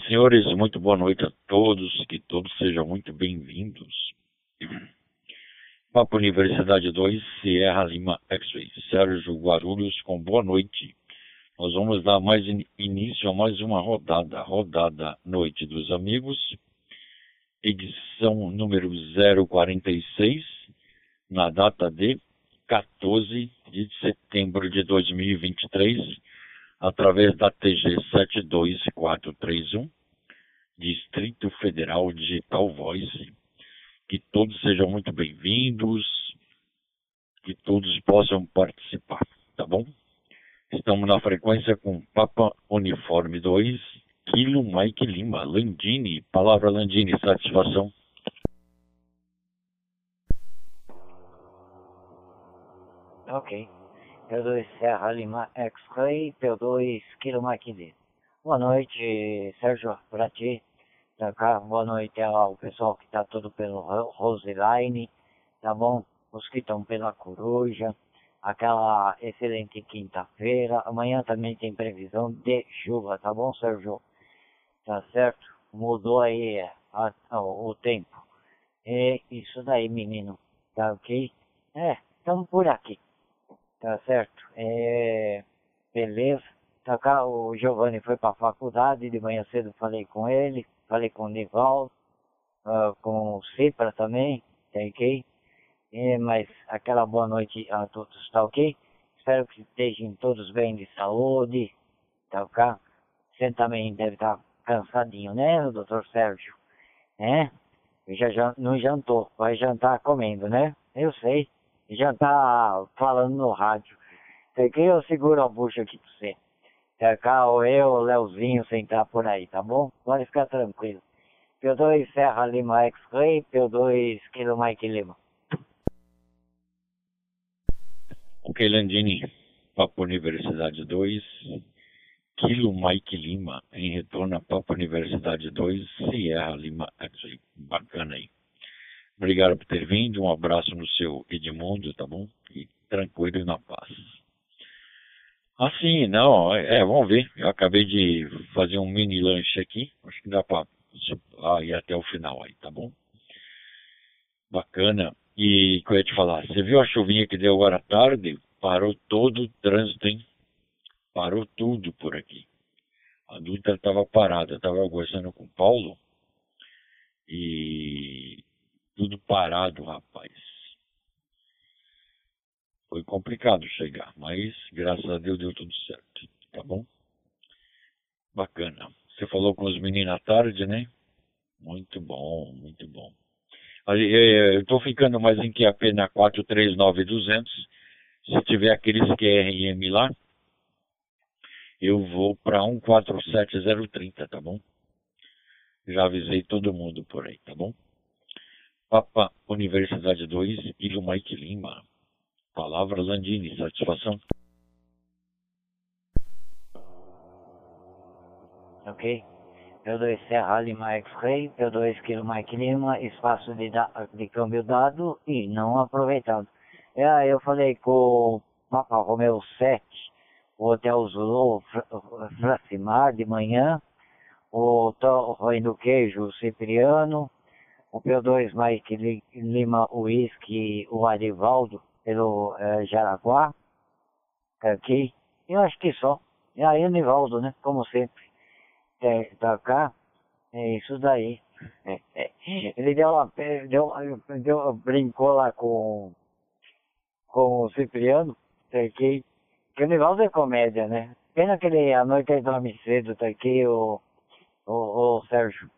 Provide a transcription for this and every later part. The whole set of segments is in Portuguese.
Senhores, muito boa noite a todos, que todos sejam muito bem-vindos. Papo Universidade 2, Sierra Lima X-Ray, Sérgio Guarulhos, com boa noite. Nós vamos dar mais in início a mais uma rodada, rodada Noite dos Amigos, edição número 046, na data de 14 de setembro de 2023, através da TG 72431, Distrito Federal Digital Voice. Que todos sejam muito bem-vindos, que todos possam participar, tá bom? Estamos na frequência com Papa Uniforme 2, Kilo Mike Lima, Landini, palavra Landini, satisfação. Ok. P2 Serra Lima X-Ray, P2 Kilo Mike. Boa noite, Sérgio, para ti. Tá cá. Boa noite ao pessoal que está todo pelo Roseline, tá bom? Os que estão pela Coruja aquela excelente quinta-feira. Amanhã também tem previsão de chuva, tá bom, Sérgio? Tá certo? Mudou aí a, a, o tempo. É isso daí, menino. Tá ok? É, estamos por aqui. Tá certo? É, beleza. Tá cá, o Giovanni foi para a faculdade, de manhã cedo falei com ele, falei com o Nivaldo, uh, com o Cipra também, tá ok? É, mas aquela boa noite a todos, tá ok? Espero que estejam todos bem de saúde, tá ok? Você também deve estar tá cansadinho, né, doutor Sérgio? É? Já, já não jantou, vai jantar comendo, né? Eu sei. Jantar falando no rádio. que eu seguro a bucha aqui pra você. Tá cá, ou eu, o Leozinho, sentar por aí, tá bom? Pode ficar tranquilo. P2 Serra Lima X-Ray, P2 Kilo Mike Lima. Ok, Landini, Papo Universidade 2, Kilo Mike Lima, em retorno a Papo Universidade 2, Sierra Lima, bacana aí. Obrigado por ter vindo, um abraço no seu Edmundo, tá bom? E tranquilo e na paz. Assim, não, é, vamos ver, eu acabei de fazer um mini lanche aqui, acho que dá para ir até o final aí, tá bom? Bacana. E que eu ia te falar, você viu a chuvinha que deu agora à tarde? Parou todo o trânsito, hein? Parou tudo por aqui. A Dutra estava parada, estava conversando com o Paulo e tudo parado, rapaz. Foi complicado chegar, mas graças a Deus deu tudo certo, tá bom? Bacana. Você falou com os meninos à tarde, né? Muito bom, muito bom. Eu estou ficando mais em QAP na 439200. Se tiver aqueles QRM lá, eu vou para 147030, tá bom? Já avisei todo mundo por aí, tá bom? Papa Universidade 2, Ilho Mike Lima. Palavra Landini, satisfação. Ok. P2 Serra Lima X-Ray, P2 Kilo Mike Lima, espaço de, de câmbio dado e não aproveitado. Aí eu falei com o Papa Romeo 7, o Hotel Zulu Fracimar de manhã, o Torre do Queijo Cipriano, o P2 Mike Lima Whisky, o Arivaldo pelo é, Jaraguá, aqui, eu acho que só. E aí o Nivaldo, né, como sempre é, pra cá, é isso daí. É, é. Ele deu uma, deu, deu, brincou lá com, com o Cipriano, tá aqui, que o Nivaldo é comédia, né? Pena que ele, à noite ele dorme cedo, tá aqui, o, o, o Sérgio.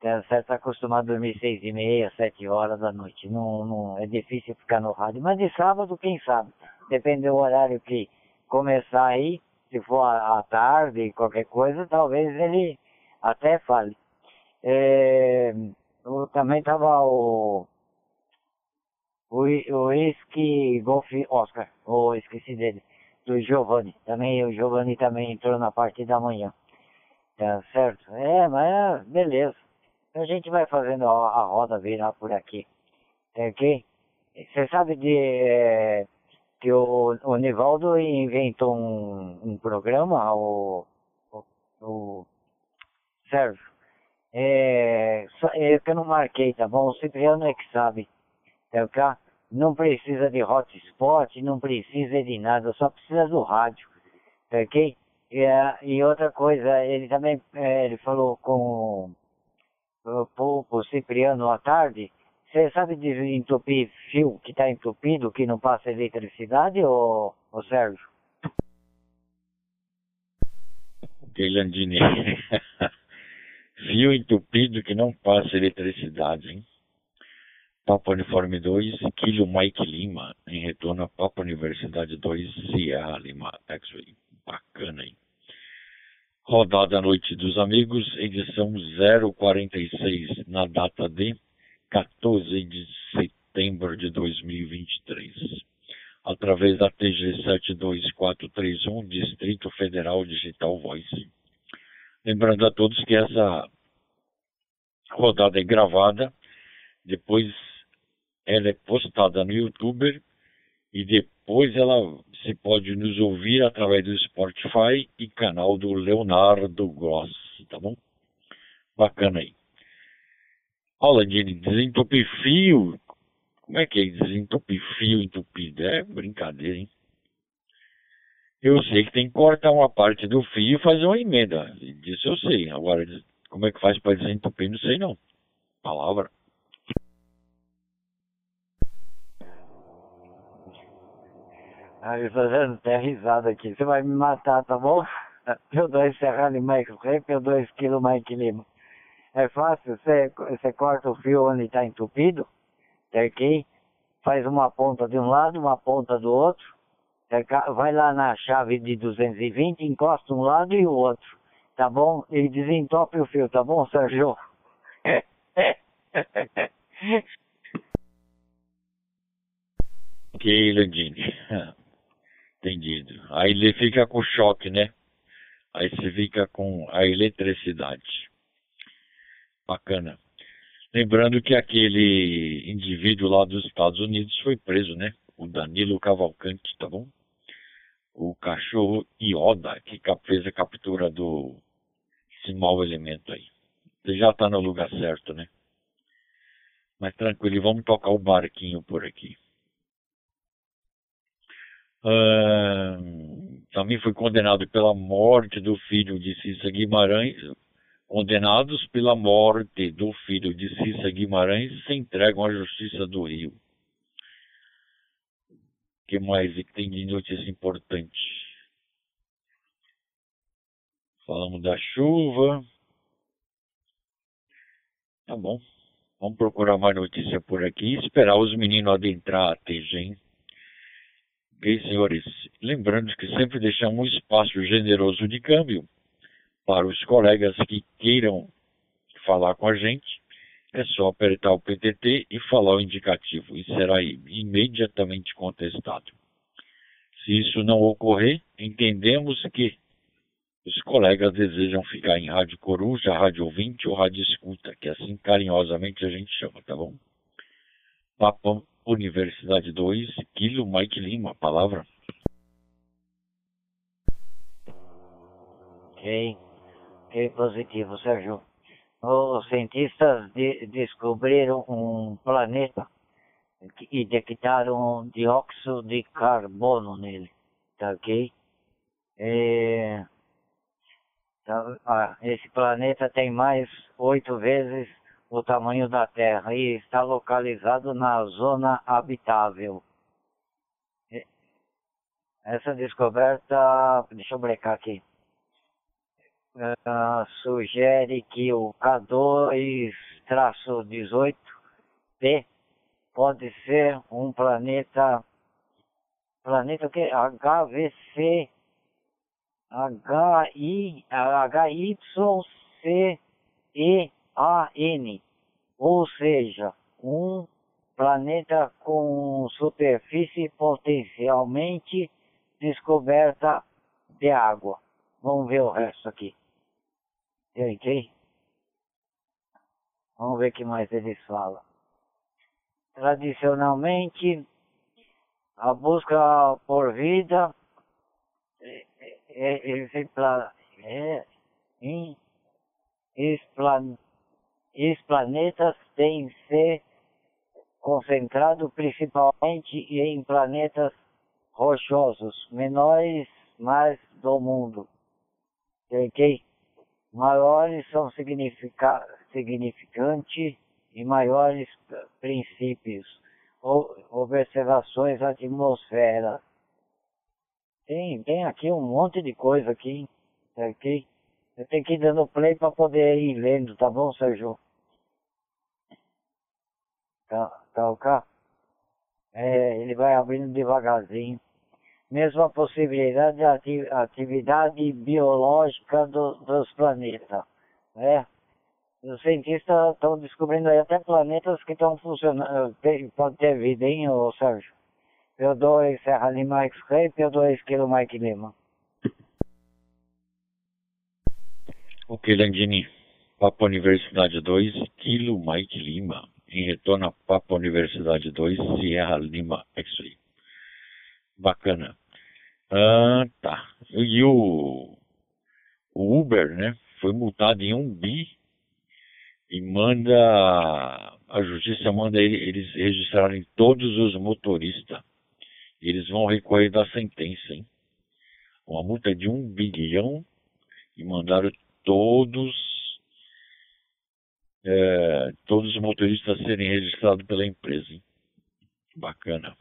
Tá, certo, acostumado a dormir seis e meia, sete horas da noite. Não, não, é difícil ficar no rádio. Mas de sábado, quem sabe? Depende do horário que começar aí se for à tarde, qualquer coisa, talvez ele até fale. É, também estava o, o, o Whisky Golf Oscar, ou esqueci dele, do Giovanni. Também o Giovanni também entrou na parte da manhã. Tá certo? É, mas beleza. A gente vai fazendo a, a roda virar por aqui. Ok? Você sabe de. É, que o, o Nivaldo inventou um, um programa, o, o, o Sérgio, é, é que eu não marquei, tá bom? O Cipriano é que sabe, tá? Não precisa de hotspot, não precisa de nada, só precisa do rádio, tá ok? E, e outra coisa, ele também, é, ele falou com o, o Cipriano à tarde, você sabe desentupir fio que está entupido, que não passa eletricidade, ou, ou Sérgio? Landini. Fio entupido que não passa eletricidade, hein? Papa Uniforme 2, Kilo Mike Lima, em retorno a Papa Universidade 2, Sierra Lima, X-Ray. Bacana, hein? Rodada Noite dos Amigos, edição 046, na data de 14 de setembro de 2023. Através da TG 72431, Distrito Federal Digital Voice. Lembrando a todos que essa rodada é gravada, depois ela é postada no YouTube e depois ela se pode nos ouvir através do Spotify e canal do Leonardo Gross, tá bom? Bacana aí. Aula de desentupir fio. Como é que é desentupir fio entupido? É brincadeira, hein? Eu sei que tem que cortar uma parte do fio e fazer uma emenda. Disso eu sei. Agora, como é que faz para desentupir, não sei não. Palavra. Ah, eu tô dando até risada aqui. Você vai me matar, tá bom? P2 Serrano Mike Rei, P2 Kilo Mike Lima. É fácil, você, você corta o fio onde está entupido, aqui, faz uma ponta de um lado, uma ponta do outro, vai lá na chave de 220, encosta um lado e o outro, tá bom? E desentope o fio, tá bom, Sérgio? ok, Landini. Entendido. Aí ele fica com choque, né? Aí você fica com a eletricidade. Bacana. Lembrando que aquele indivíduo lá dos Estados Unidos foi preso, né? O Danilo Cavalcante, tá bom? o cachorro Ioda, que fez a captura do esse mau elemento aí. Ele já está no lugar certo, né? Mas tranquilo, vamos tocar o barquinho por aqui. Também foi condenado pela morte do filho de Cissa Guimarães. Condenados pela morte do filho de Cissa Guimarães se entregam à Justiça do Rio que mais que tem de notícia importante? Falamos da chuva. Tá bom. Vamos procurar mais notícia por aqui e esperar os meninos adentrar a TG, hein? Ok, senhores? Lembrando que sempre deixamos um espaço generoso de câmbio para os colegas que queiram falar com a gente é só apertar o PTT e falar o indicativo e será imediatamente contestado. Se isso não ocorrer, entendemos que os colegas desejam ficar em rádio coruja, rádio ouvinte ou rádio escuta, que assim carinhosamente a gente chama, tá bom? Papam Universidade 2, Quilo Mike Lima, palavra. Ok, ok, positivo, Sérgio os cientistas de, descobriram um planeta e detectaram dióxido de carbono nele, tá ok? E, tá, ah, esse planeta tem mais oito vezes o tamanho da Terra e está localizado na zona habitável. Essa descoberta, deixa eu brecar aqui uh, sugere que o K2-18P pode ser um planeta planeta que HVC HI, HYCEAN, ou seja, um planeta com superfície potencialmente descoberta de água. Vamos ver o resto aqui. Ok? Vamos ver o que mais eles falam. Tradicionalmente, a busca por vida é, é, é, é, Esplan... Esses planetas têm que ser concentrados principalmente em planetas rochosos, menores, mas do mundo. Ok? Maiores são significa... significantes e maiores princípios, observações atmosfera. Tem, tem aqui um monte de coisa aqui, ok? Eu tenho que ir dando play para poder ir lendo, tá bom, Sérgio? Tá, tá ok? É, ele vai abrindo devagarzinho. Mesmo a possibilidade de atividade biológica do, dos planetas. Né? Os cientistas estão descobrindo aí até planetas que estão funcionando. pode ter vida, hein, ô Sérgio? P2 Serra Lima X-Ray, P2 Kilo Mike Lima. Ok, Landini. Papa Universidade 2, Kilo Mike Lima. Em retorno a Papa Universidade 2, Sierra Lima X-Ray. Bacana. Ah, tá. E o, o Uber, né? Foi multado em um bi e manda. A justiça manda eles registrarem todos os motoristas. Eles vão recorrer da sentença, hein? Uma multa de um bilhão e mandaram todos é, todos os motoristas serem registrados pela empresa. Hein? Bacana.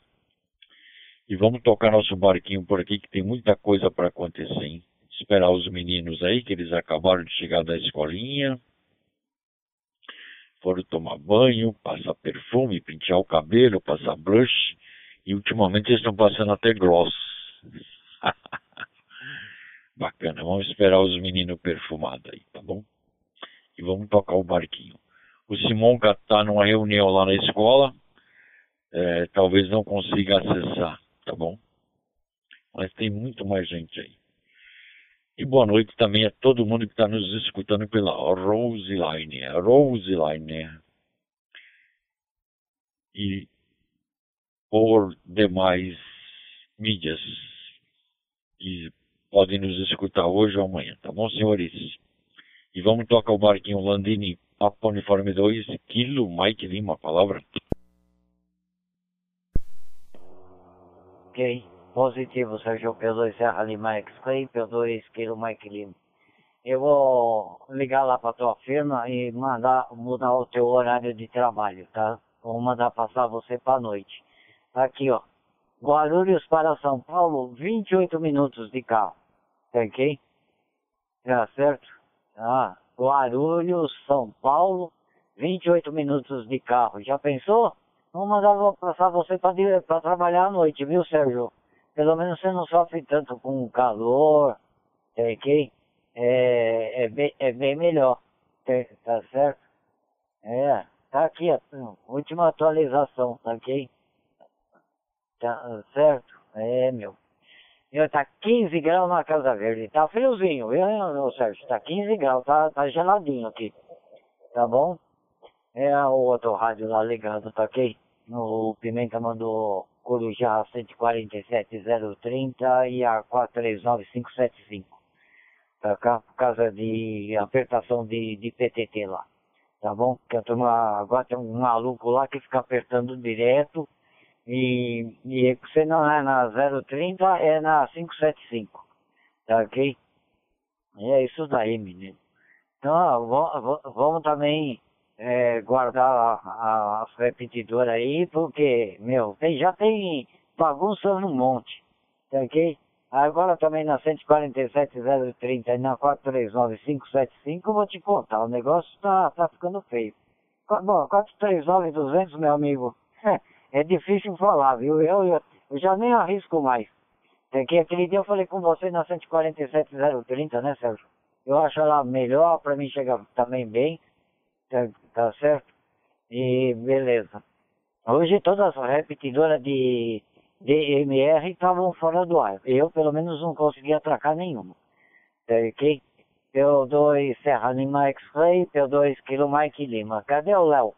E vamos tocar nosso barquinho por aqui, que tem muita coisa para acontecer. Hein? Esperar os meninos aí, que eles acabaram de chegar da escolinha. Foram tomar banho, passar perfume, pentear o cabelo, passar blush. E ultimamente eles estão passando até gloss. Bacana, vamos esperar os meninos perfumados aí, tá bom? E vamos tocar o barquinho. O Simonca está numa reunião lá na escola, é, talvez não consiga acessar, tá bom? Mas tem muito mais gente aí. E boa noite também a todo mundo que está nos escutando pela Roseline, Roseline. E por demais mídias. E podem nos escutar hoje ou amanhã, tá bom, senhores? E vamos tocar o barquinho Landini, Papa Uniforme 2, Kilo Mike Lima, palavra. Ok, positivo, Sérgio P2 Serra Lima X-Clay, P2 Kilo Mike Lima. Eu vou ligar lá para tua firma e mandar mudar o teu horário de trabalho, tá? Vou mandar passar você para noite. Tá aqui, ó. Guarulhos para São Paulo, 28 minutos de carro. Tá ok? Tá certo? Ah, Guarulhos, São Paulo, 28 minutos de carro. Já pensou? Vamos mandar passar você para trabalhar à noite, viu, Sérgio? Pelo menos você não sofre tanto com calor, tá ok? É, é, bem, é bem melhor, tá, tá certo? É, tá aqui a última atualização, tá ok? Tá certo? É, meu. Tá 15 graus na Casa Verde. Tá friozinho, viu, meu Sérgio? Tá 15 graus, tá, tá geladinho aqui. Tá bom? É o outro rádio lá ligado, tá ok? O Pimenta mandou Corujá 147030 e a 439575. Tá cá por causa de apertação de, de PTT lá. Tá bom? Que a turma, agora tem um maluco lá que fica apertando direto e, e você não é na 030, é na 575. Tá ok? E é isso daí, menino. Então, vamos também é, guardar a, a, as repetidoras aí, porque, meu, tem, já tem bagunça no monte. Tá ok? Agora também na 147.030 e na 439.575, vou te contar, o negócio tá, tá ficando feio. Bom, 439.200, meu amigo. é difícil falar, viu? Eu, eu, eu, já nem arrisco mais. É que aquele dia eu falei com você na 147030, né, Sérgio? Eu acho ela melhor, para mim chegar também bem, tá, tá, certo? E beleza. Hoje todas as repetidoras de DMR estavam fora do ar. Eu, pelo menos, não consegui atracar nenhuma. Tá ok? P2 Serra Lima X-Ray, P2 Kilo Mike Lima. Cadê o Léo?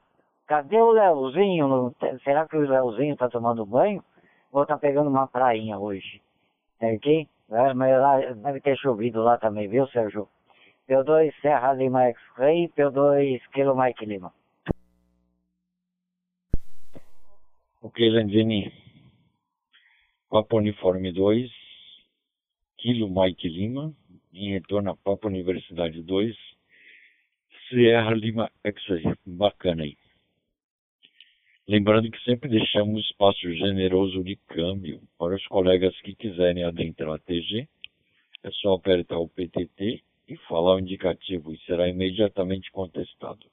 Cadê o Leozinho? Será que o Leozinho tá tomando banho? Ou tá pegando uma prainha hoje? Tem aqui? É, mas lá deve ter chovido lá também, viu, Sérgio? P2 Serra Lima X-Ray, P2 Kilo Mike Lima. Ok, Landini. Papa Uniforme 2, Kilo Mike Lima, em retorno a Papa Universidade 2, Sierra Lima X-Ray. Bacana aí. Lembrando que sempre deixamos espaço generoso de câmbio para os colegas que quiserem adentrar a TG. É só apertar o PTT e falar o indicativo e será imediatamente contestado.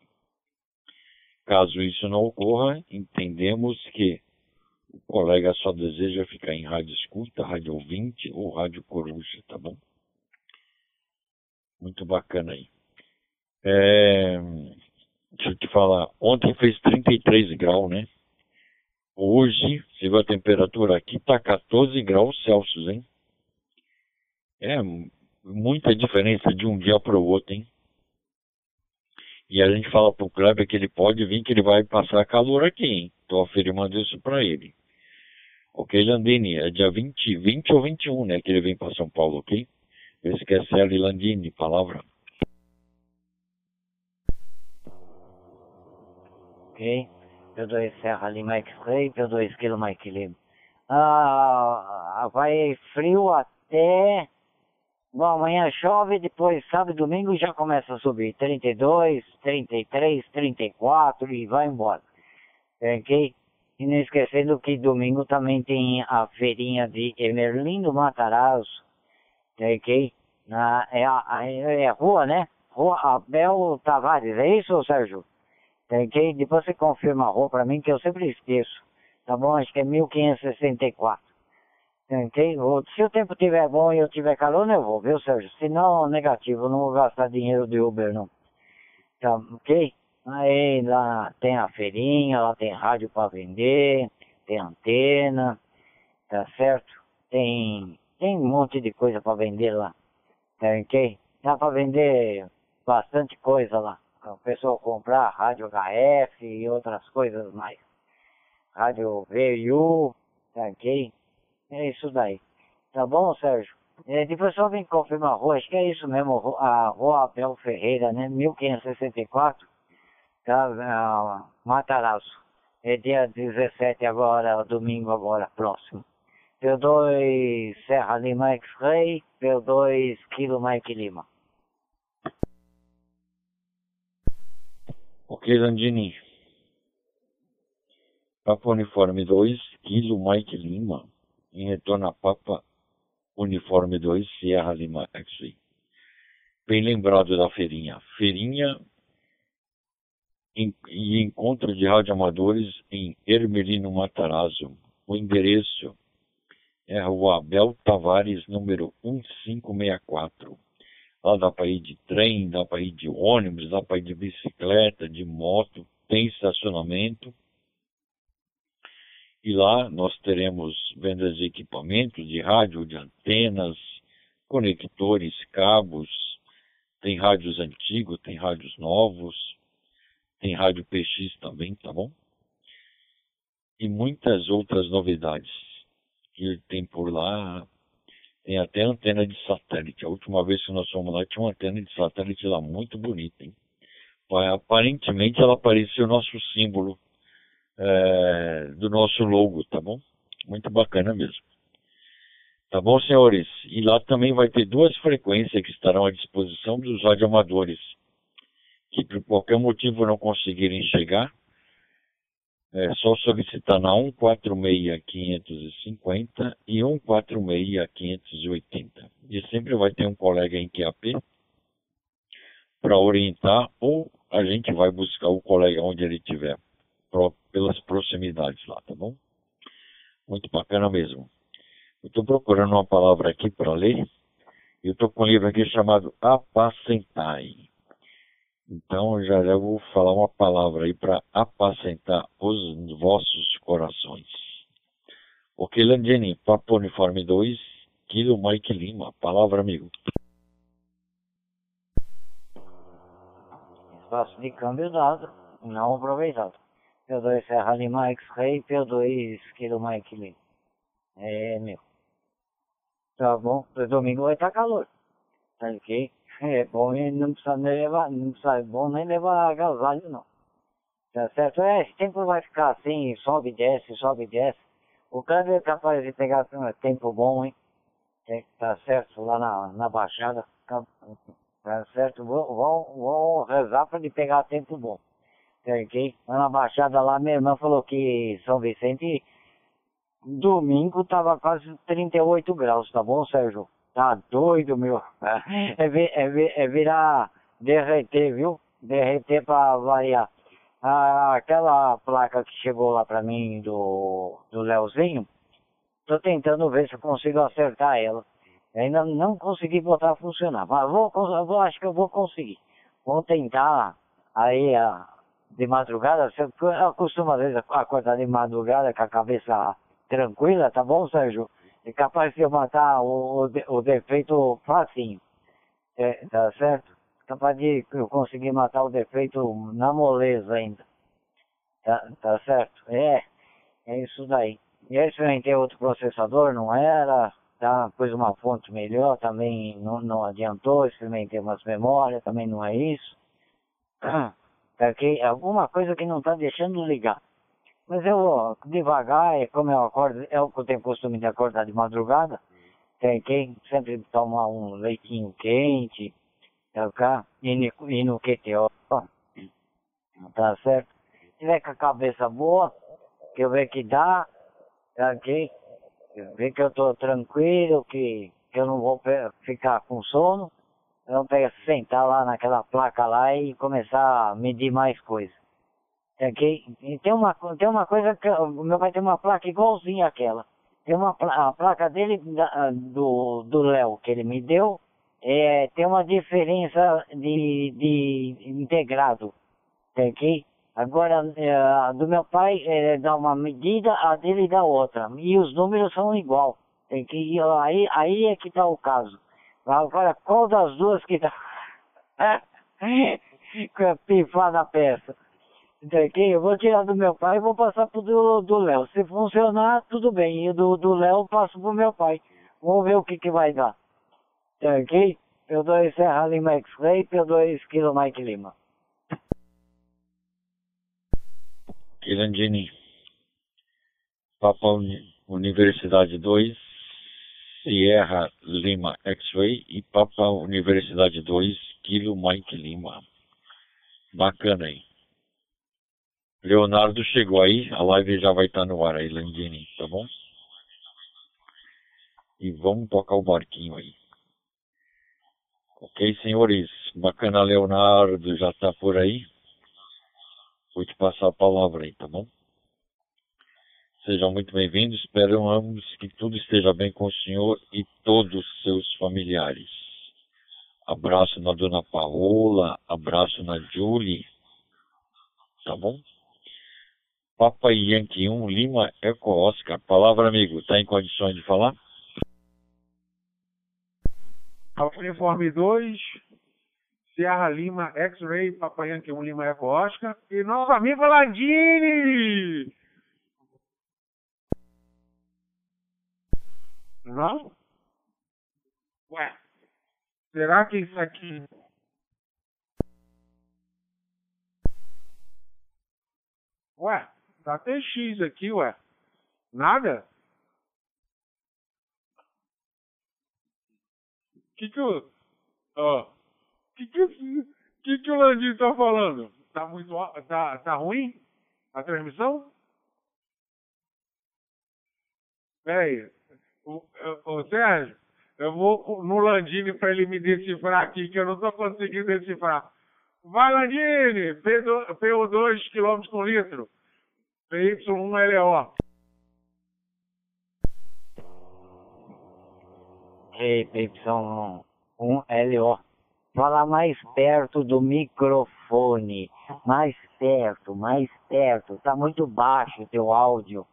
Caso isso não ocorra, entendemos que o colega só deseja ficar em rádio escuta, rádio ouvinte ou rádio coruja, tá bom? Muito bacana aí. É... Deixa eu te falar, ontem fez 33 graus, né? Hoje, você viu a temperatura aqui, tá 14 graus Celsius, hein? É muita diferença de um dia para o outro, hein? E a gente fala pro Kleber que ele pode vir, que ele vai passar calor aqui, hein? Tô afirmando isso para ele. Ok, Landini, é dia 20, 20 ou 21, né, que ele vem para São Paulo, ok? Esquece ali, Landini, palavra. Ok. P2 Serra Lima X-Ray, P2 Kilo Mike Lima. Ah, vai frio até... Bom, amanhã chove, depois sábado e domingo já começa a subir. 32, 33, 34 e vai embora. Ok? E não esquecendo que domingo também tem a feirinha de Emerlindo Matarazzo. Ok? Na, é, é, é rua, né? Rua Abel Tavares, é isso, Sérgio? Ok? Depois você confirma a rua para mim que eu sempre esqueço. Tá bom? Acho que é 1564. Ok? Se o tempo estiver bom e eu tiver calor, eu vou, viu, Sérgio? Se não, negativo, não vou gastar dinheiro de Uber, não. Tá, ok? Aí lá tem a feirinha, lá tem rádio para vender, tem antena, tá certo? Tem, tem um monte de coisa para vender lá. Tá ok? Dá para vender bastante coisa lá o pessoal comprar rádio HF e outras coisas mais. Rádio VU, ok? É isso daí. Tá bom, Sérgio? É, depois só vem confirmar a rua, acho que é isso mesmo, a rua Abel Ferreira, né? 1564, tá? Matarazzo. É dia 17 agora, domingo agora, próximo. P2 Serra Lima X-Ray, P2 Kilo Mike Lima. Ok, Landini. Papa Uniforme 2, Kilo Mike Lima, em retorno a Papa Uniforme 2, Sierra Lima X-Ray. Bem lembrado da feirinha. Feirinha e encontro de radioamadores em Hermelino Matarazzo. O endereço é Rua Abel Tavares, número 1564. Lá dá para ir de trem, dá para ir de ônibus, dá para ir de bicicleta, de moto, tem estacionamento. E lá nós teremos vendas de equipamentos de rádio, de antenas, conectores, cabos, tem rádios antigos, tem rádios novos, tem rádio PX também, tá bom? E muitas outras novidades que tem por lá tem até antena de satélite. A última vez que nós fomos lá tinha uma antena de satélite lá muito bonita, hein? Aparentemente ela parecia o nosso símbolo é, do nosso logo, tá bom? Muito bacana mesmo. Tá bom, senhores? E lá também vai ter duas frequências que estarão à disposição dos radioamadores que por qualquer motivo não conseguirem chegar é só solicitar na 146-550 e 146-580. E sempre vai ter um colega em QAP para orientar ou a gente vai buscar o colega onde ele estiver, pelas proximidades lá, tá bom? Muito bacana mesmo. Eu estou procurando uma palavra aqui para ler. Eu estou com um livro aqui chamado Apacentai. Então já, já vou falar uma palavra aí para apacentar os vossos corações. Ok, Landini, Papo Uniforme 2, Kilo Mike Lima. Palavra, amigo. Espaço de câmbio dado, não aproveitado. P2 Serra Lima X-Ray, P2 Kilo Mike Lima. É, meu. Tá bom, domingo vai estar calor. Tá ok? É bom e não precisa nem levar, não precisa, é bom nem levar agasalho não. Tá certo? É, esse tempo vai ficar assim, sobe e desce, sobe e desce. O câmbio é capaz de pegar tempo bom, hein? Tá certo? Lá na, na Baixada, tá, tá certo? Vou, rezar para ele pegar tempo bom. Ok? Lá na Baixada lá, minha irmã falou que São Vicente, domingo tava quase 38 graus, tá bom, Sérgio? Tá doido, meu. É, é, é virar derreter, viu? Derreter para variar. Ah, aquela placa que chegou lá pra mim do, do Leozinho, tô tentando ver se eu consigo acertar ela. ainda não consegui botar a funcionar, mas vou, vou, acho que eu vou conseguir. Vou tentar aí a, de madrugada, eu costumo às vezes acordar de madrugada com a cabeça tranquila, tá bom, Sérgio? É capaz de eu matar o, o, o defeito facinho, é, tá certo? Capaz de eu conseguir matar o defeito na moleza ainda, tá, tá certo? É, é isso daí. E aí experimentei outro processador, não era, tá? Pus uma fonte melhor, também não, não adiantou, experimentei umas memórias, também não é isso. Porque alguma coisa que não está deixando ligar. Mas eu devagar, é como eu acordo, é o que eu tenho costume de acordar de madrugada. Tem quem sempre tomar um leitinho quente, tá? E no, e no QTO, tá certo? Se tiver com a cabeça boa, que eu ver que dá, tá ok? Ver que eu tô tranquilo, que, que eu não vou ficar com sono, Vamos pegar, sentar lá naquela placa lá e começar a medir mais coisas. Ok? E tem uma, tem uma coisa que o meu pai tem uma placa igualzinha àquela. Tem uma a placa dele, da, do, Léo, que ele me deu, é, tem uma diferença de, de integrado. Ok? Agora, é, do meu pai é, dá uma medida, a dele dá outra. E os números são igual. Tem que, aí, aí é que está o caso. Agora, qual das duas que tá pifar na peça? Entendeu? Eu vou tirar do meu pai e vou passar pro do, Léo. Se funcionar, tudo bem. E do, Léo eu passo pro meu pai. Vamos ver o que que vai dar. Ok? P2 Serra Lima X-Ray, P2 Kilo Mike Lima. Irandini, Papa Universidade 2, Sierra Lima X-Ray e Papa Universidade 2, Kilo Mike Lima. Bacana aí. Leonardo chegou aí, a live já vai estar no ar aí, Landini, tá bom? E vamos tocar o barquinho aí. Ok, senhores? Bacana, Leonardo, já está por aí. Vou te passar a palavra aí, tá bom? Sejam muito bem-vindos. Esperamos que tudo esteja bem com o senhor e todos os seus familiares. Abraço na dona Paola, abraço na Julie. Tá bom? Papa Yankee 1, Lima Eco Oscar. Palavra, amigo. Está em condições de falar? Uniforme 2, Sierra Lima X-Ray, Papa Yankee 1, Lima Eco Oscar. E nosso amigo Landini! Não? Ué, será que isso aqui. Ué, tá TX aqui, ué. Nada? Que que o. Ó. Que que, que que o Landinho tá falando? Tá muito. Tá, tá ruim? A transmissão? Pera aí. Ô, Sérgio, eu vou no Landini para ele me decifrar aqui, que eu não estou conseguindo decifrar. Vai, Landini! PO2 km por litro. PY1LO. Ei, PY1LO. Fala mais perto do microfone. Mais perto, mais perto. Tá muito baixo o teu áudio.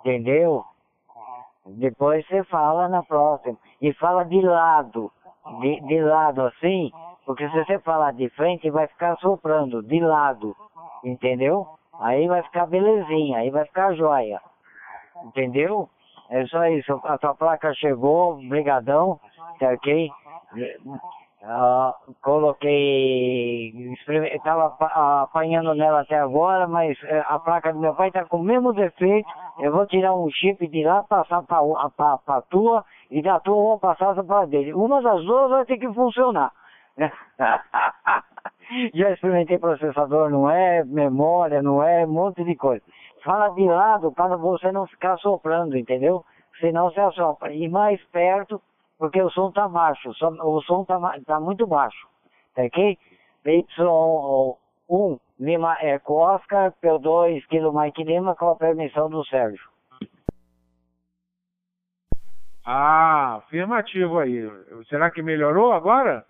Entendeu? Depois você fala na próxima. E fala de lado. De, de lado assim, porque se você falar de frente, vai ficar soprando, de lado. Entendeu? Aí vai ficar belezinha, aí vai ficar joia. Entendeu? É só isso. A tua placa chegou, brigadão, tá ok? Uh, coloquei, estava apanhando nela até agora, mas uh, a placa do meu pai está com o mesmo defeito. Eu vou tirar um chip de lá, passar para a tua e da tua vou passar para dele. Uma das duas vai ter que funcionar. Já experimentei processador, não é, memória, não é, um monte de coisa. Fala de lado para você não ficar soprando, entendeu? Senão você assopra. E mais perto porque o som está baixo, o som está tá muito baixo, tá ok? Y1 Lima Eco Oscar, P2 Kilo Mike Lima, com a permissão do Sérgio. Ah, afirmativo aí. Será que melhorou agora?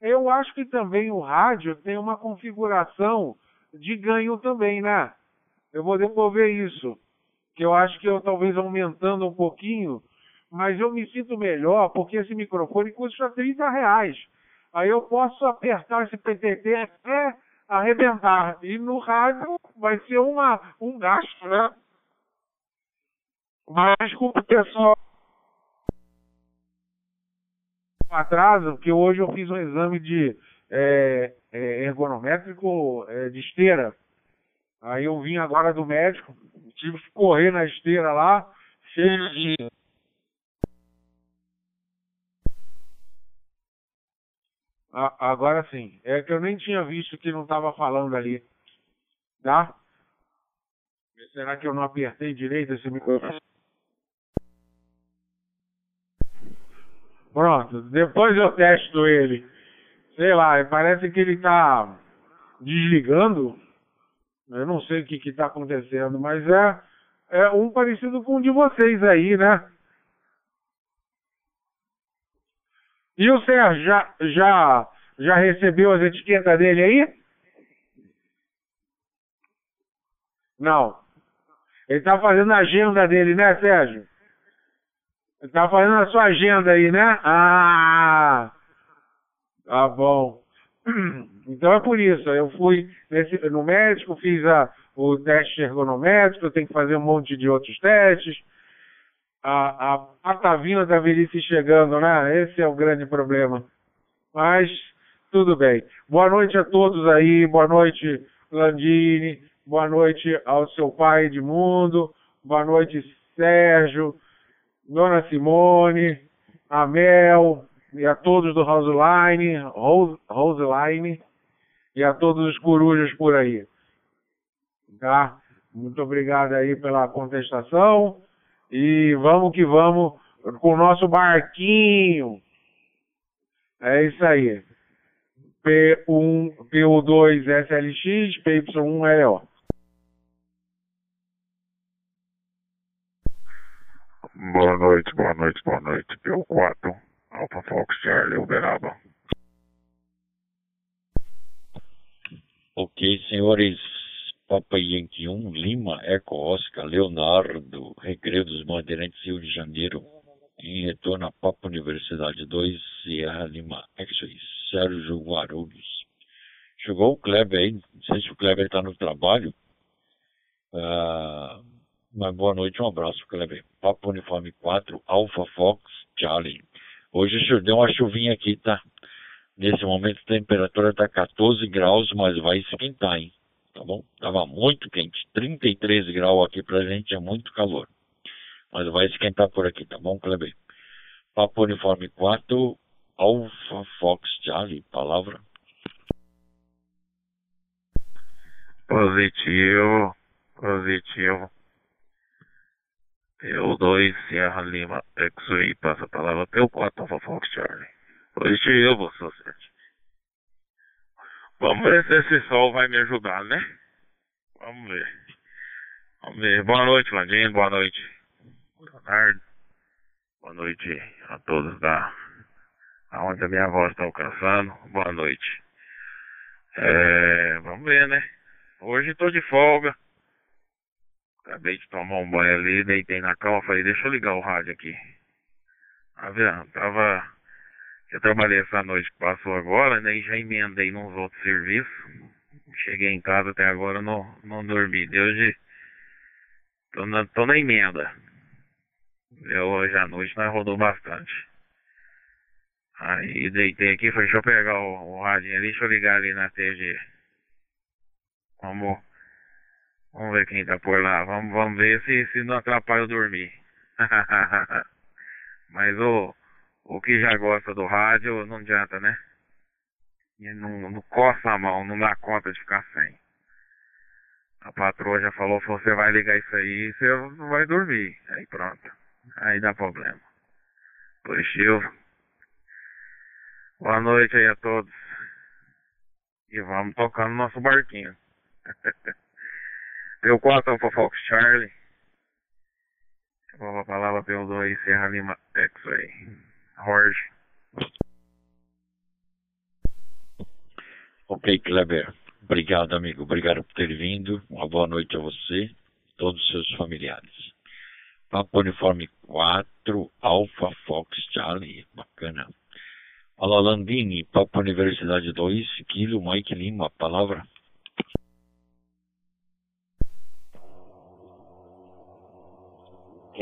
Eu acho que também o rádio tem uma configuração de ganho também, né? Eu vou devolver isso. Que eu acho que eu talvez aumentando um pouquinho mas eu me sinto melhor porque esse microfone custa 30 reais. Aí eu posso apertar esse PTT até arrebentar. E no rádio vai ser uma, um gasto, né? Mas o pessoal atraso, que hoje eu fiz um exame de é, é, ergonométrico é, de esteira. Aí eu vim agora do médico, tive que correr na esteira lá, cheio de agora sim. É que eu nem tinha visto que não estava falando ali. Tá? Será que eu não apertei direito esse microfone? Pronto, depois eu testo ele. Sei lá, parece que ele está desligando. Eu não sei o que está acontecendo, mas é, é um parecido com o de vocês aí, né? E o Sérgio já, já, já recebeu as etiquetas dele aí? Não. Ele tá fazendo a agenda dele, né, Sérgio? Tá fazendo a sua agenda aí, né? Ah! Tá bom. Então é por isso. Eu fui nesse, no médico, fiz a, o teste ergonométrico, eu tenho que fazer um monte de outros testes a, a patavina da velhice chegando, né? Esse é o grande problema. Mas tudo bem. Boa noite a todos aí, boa noite Landini, boa noite ao seu pai Edmundo, boa noite Sérgio, Dona Simone, a Mel e a todos do Roseline, Rose, Roseline e a todos os corujas por aí. Tá? Muito obrigado aí pela contestação. E vamos que vamos com o nosso barquinho. É isso aí. P1, P2 SLX, PY1 LO. Boa noite, boa noite, boa noite. P4, Alpha Fox Charlie, Uberaba. Ok, senhores. Papa Yankee 1, Lima, Eco Oscar, Leonardo, Recreio dos Bandeirantes, Rio de Janeiro, em retorno a Papa Universidade 2, Sierra Lima, X-Ray, Sérgio Guarulhos. Chegou o Kleber aí, não sei se o Kleber está no trabalho, uh, mas boa noite, um abraço, Kleber. Papa Uniforme 4, Alpha Fox, Charlie. Hoje deu uma chuvinha aqui, tá? Nesse momento a temperatura está 14 graus, mas vai esquentar, hein? tá bom? Tava muito quente, 33 graus aqui pra gente é muito calor. Mas vai esquentar por aqui, tá bom, Kleber? Papo Uniforme 4, Alpha Fox Charlie, palavra. Positivo, positivo. Eu 2 Sierra Lima, X-Ray, passa a palavra pelo 4 Alpha Fox Charlie. Positivo, seu certo. Vamos ver se esse sol vai me ajudar, né? Vamos ver. Vamos ver. Boa noite, Landinho. Boa noite, Leonardo. Boa noite a todos da aonde a minha voz está alcançando. Boa noite. É, vamos ver, né? Hoje estou de folga. Acabei de tomar um banho ali, deitei na cama, falei, deixa eu ligar o rádio aqui. Tá vendo? Tava eu trabalhei essa noite que passou agora, né? E já emendei nos outros serviços. Cheguei em casa até agora, não, não dormi. De hoje tô na, tô na emenda. Eu, hoje à noite nós rodou bastante. Aí deitei aqui, falei, deixa eu pegar o, o radinho ali, deixa eu ligar ali na TG. Vamos, vamos ver quem tá por lá. Vamos, vamos ver se, se não atrapalha eu dormir. Mas o, o que já gosta do rádio não adianta, né? E não, não coça a mão, não dá conta de ficar sem. A patroa já falou, você vai ligar isso aí, você não vai dormir. Aí pronto. Aí dá problema. Positivo. Boa noite aí a todos. E vamos tocando nosso barquinho. Deu 4 para Fox Charlie. Vou a palavra pelo 2 Serra Lima X-Ray. Jorge. Ok, Kleber. Obrigado, amigo. Obrigado por ter vindo. Uma boa noite a você e todos os seus familiares. Papo Uniforme 4, Alpha Fox Charlie. Bacana. Alô, Landini, Papo Universidade 2, Kilo Mike Lima, palavra.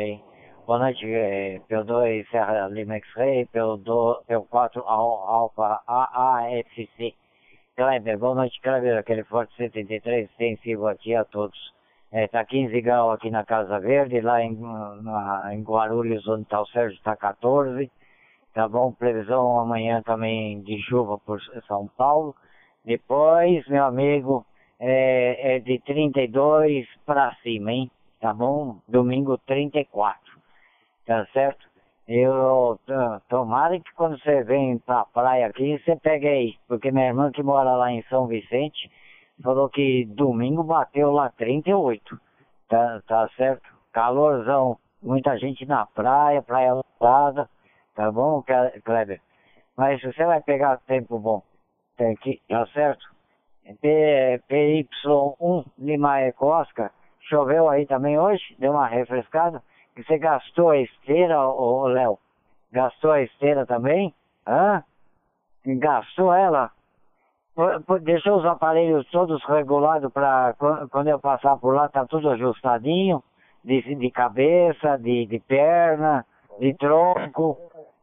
Ok. Boa noite, é, P2 Serra Lima X-Ray, P4 Alpha AAFC. Kleber, boa noite, Kleber, aquele Forte 73, extensivo aqui a todos. É, tá 15 graus aqui na Casa Verde, lá em, na, em Guarulhos, onde tá o Sérgio, tá 14. Tá bom? Previsão amanhã também de chuva por São Paulo. Depois, meu amigo, é, é de 32 para cima, hein? Tá bom? Domingo 34. Tá certo? Eu tomara que quando você vem pra praia aqui, você pegue aí, porque minha irmã que mora lá em São Vicente falou que domingo bateu lá 38. Tá, tá certo? Calorzão, muita gente na praia, praia lotada, tá bom, Kleber? Mas você vai pegar tempo bom, tem que, tá certo? P, PY1 Lima Eco Oscar, choveu aí também hoje, deu uma refrescada. Você gastou a esteira, ô Léo? Gastou a esteira também? Hã? Gastou ela? Deixou os aparelhos todos regulados para quando eu passar por lá, tá tudo ajustadinho, de, de cabeça, de, de perna, de tronco,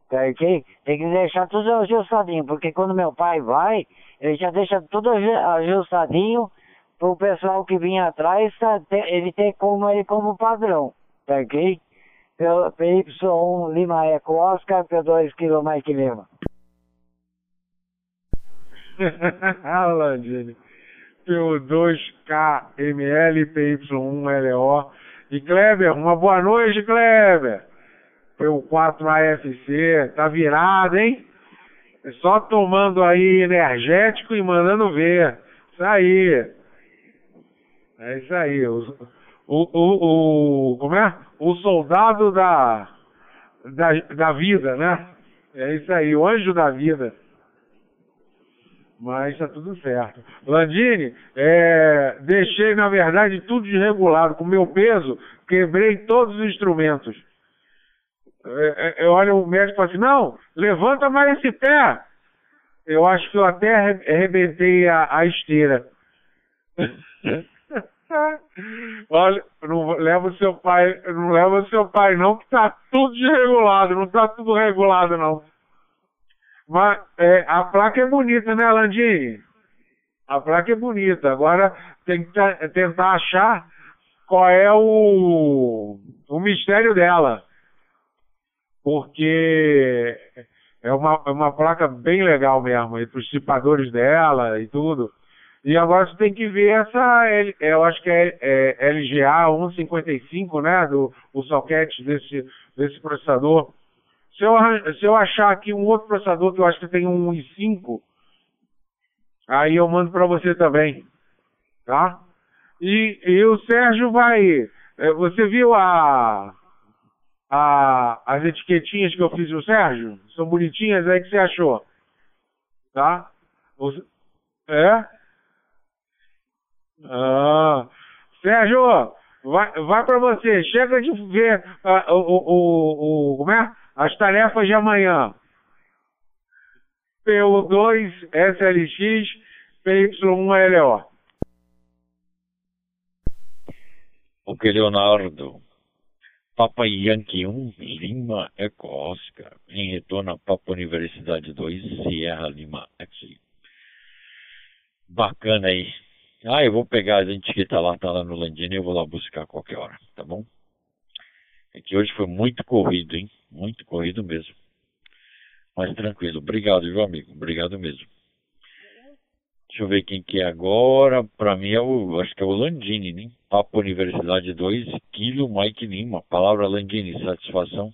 tá? Tem que deixar tudo ajustadinho, porque quando meu pai vai, ele já deixa tudo ajustadinho para o pessoal que vinha atrás, ele ter como ele como padrão tá ok? PY1 Lima Eco Oscar, P2 Kilo Mike Lima. Landini. P2KML, PY1LO. E Kleber, uma boa noite, Kleber. P4AFC, tá virado, hein? Só tomando aí energético e mandando ver. Isso aí. É isso aí. Os o, o, o, como é? O soldado da, da, da vida, né? É isso aí, o anjo da vida. Mas tá tudo certo. Landini, é, deixei na verdade tudo desregulado. Com meu peso, quebrei todos os instrumentos. É, é, eu olho o médico e falo assim, não, levanta mais esse pé. Eu acho que eu até arrebentei a, a esteira. Olha, não leva seu pai, não leva seu pai não, que tá tudo desregulado, não tá tudo regulado não. Mas é, a placa é bonita, né, Landinho? A placa é bonita. Agora tem que tentar achar qual é o, o mistério dela. Porque é uma, é uma placa bem legal mesmo, e os dissipadores dela e tudo. E agora você tem que ver essa, eu acho que é, é LGA 155, né, do, o socket desse, desse processador. Se eu, se eu achar aqui um outro processador que eu acho que tem um i5, aí eu mando para você também, tá? E, e o Sérgio vai, é, você viu a, a, as etiquetinhas que eu fiz no Sérgio? São bonitinhas aí que você achou, tá? É? Ah, Sérgio, vai, vai para você. Chega de ver uh, o, o, o, como é? as tarefas de amanhã. PU2, SLX, PY1LO. Ok, Leonardo. Papa Yankee 1, Lima Eco Oscar, em retorno a Papa Universidade 2, Sierra Lima X. Bacana aí. Ah, eu vou pegar a etiqueta lá, tá lá no Landini, eu vou lá buscar a qualquer hora, tá bom? É que hoje foi muito corrido, hein? Muito corrido mesmo. Mas tranquilo. Obrigado, viu, amigo? Obrigado mesmo. Deixa eu ver quem que é agora. Pra mim é o. Acho que é o Landini, né? Papo Universidade 2, Kilo Mike Lima. Palavra Landini, satisfação.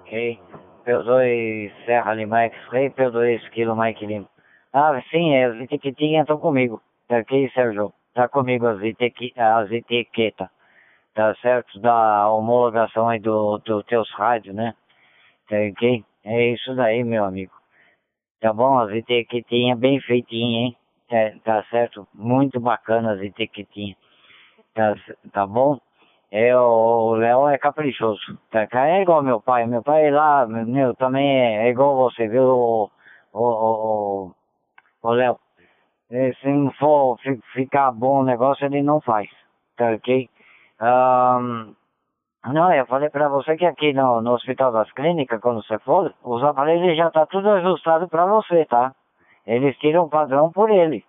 Ok. P2 Serra Lima X-Ray, P2 Kilo Mike Lima. Ah, sim, é, as etiquetinhas estão comigo. Tá aqui, Sérgio? Tá comigo as, as etiquetas. Tá certo? Da homologação aí do, do teus rádios, né? Tá ok? É isso daí, meu amigo. Tá bom? As etiquetinhas bem feitinhas, hein? É, tá certo? Muito bacana as etiquetinhas. Tá, tá bom? É, o Léo é caprichoso. Tá? É igual meu pai. Meu pai lá, meu, também é, é igual você, viu? O, o, o, o Léo. Se não for ficar bom o negócio, ele não faz. Tá ok? Um, não, eu falei pra você que aqui no, no Hospital das Clínicas, quando você for, os aparelhos já tá tudo ajustado pra você, tá? Eles tiram o padrão por ele,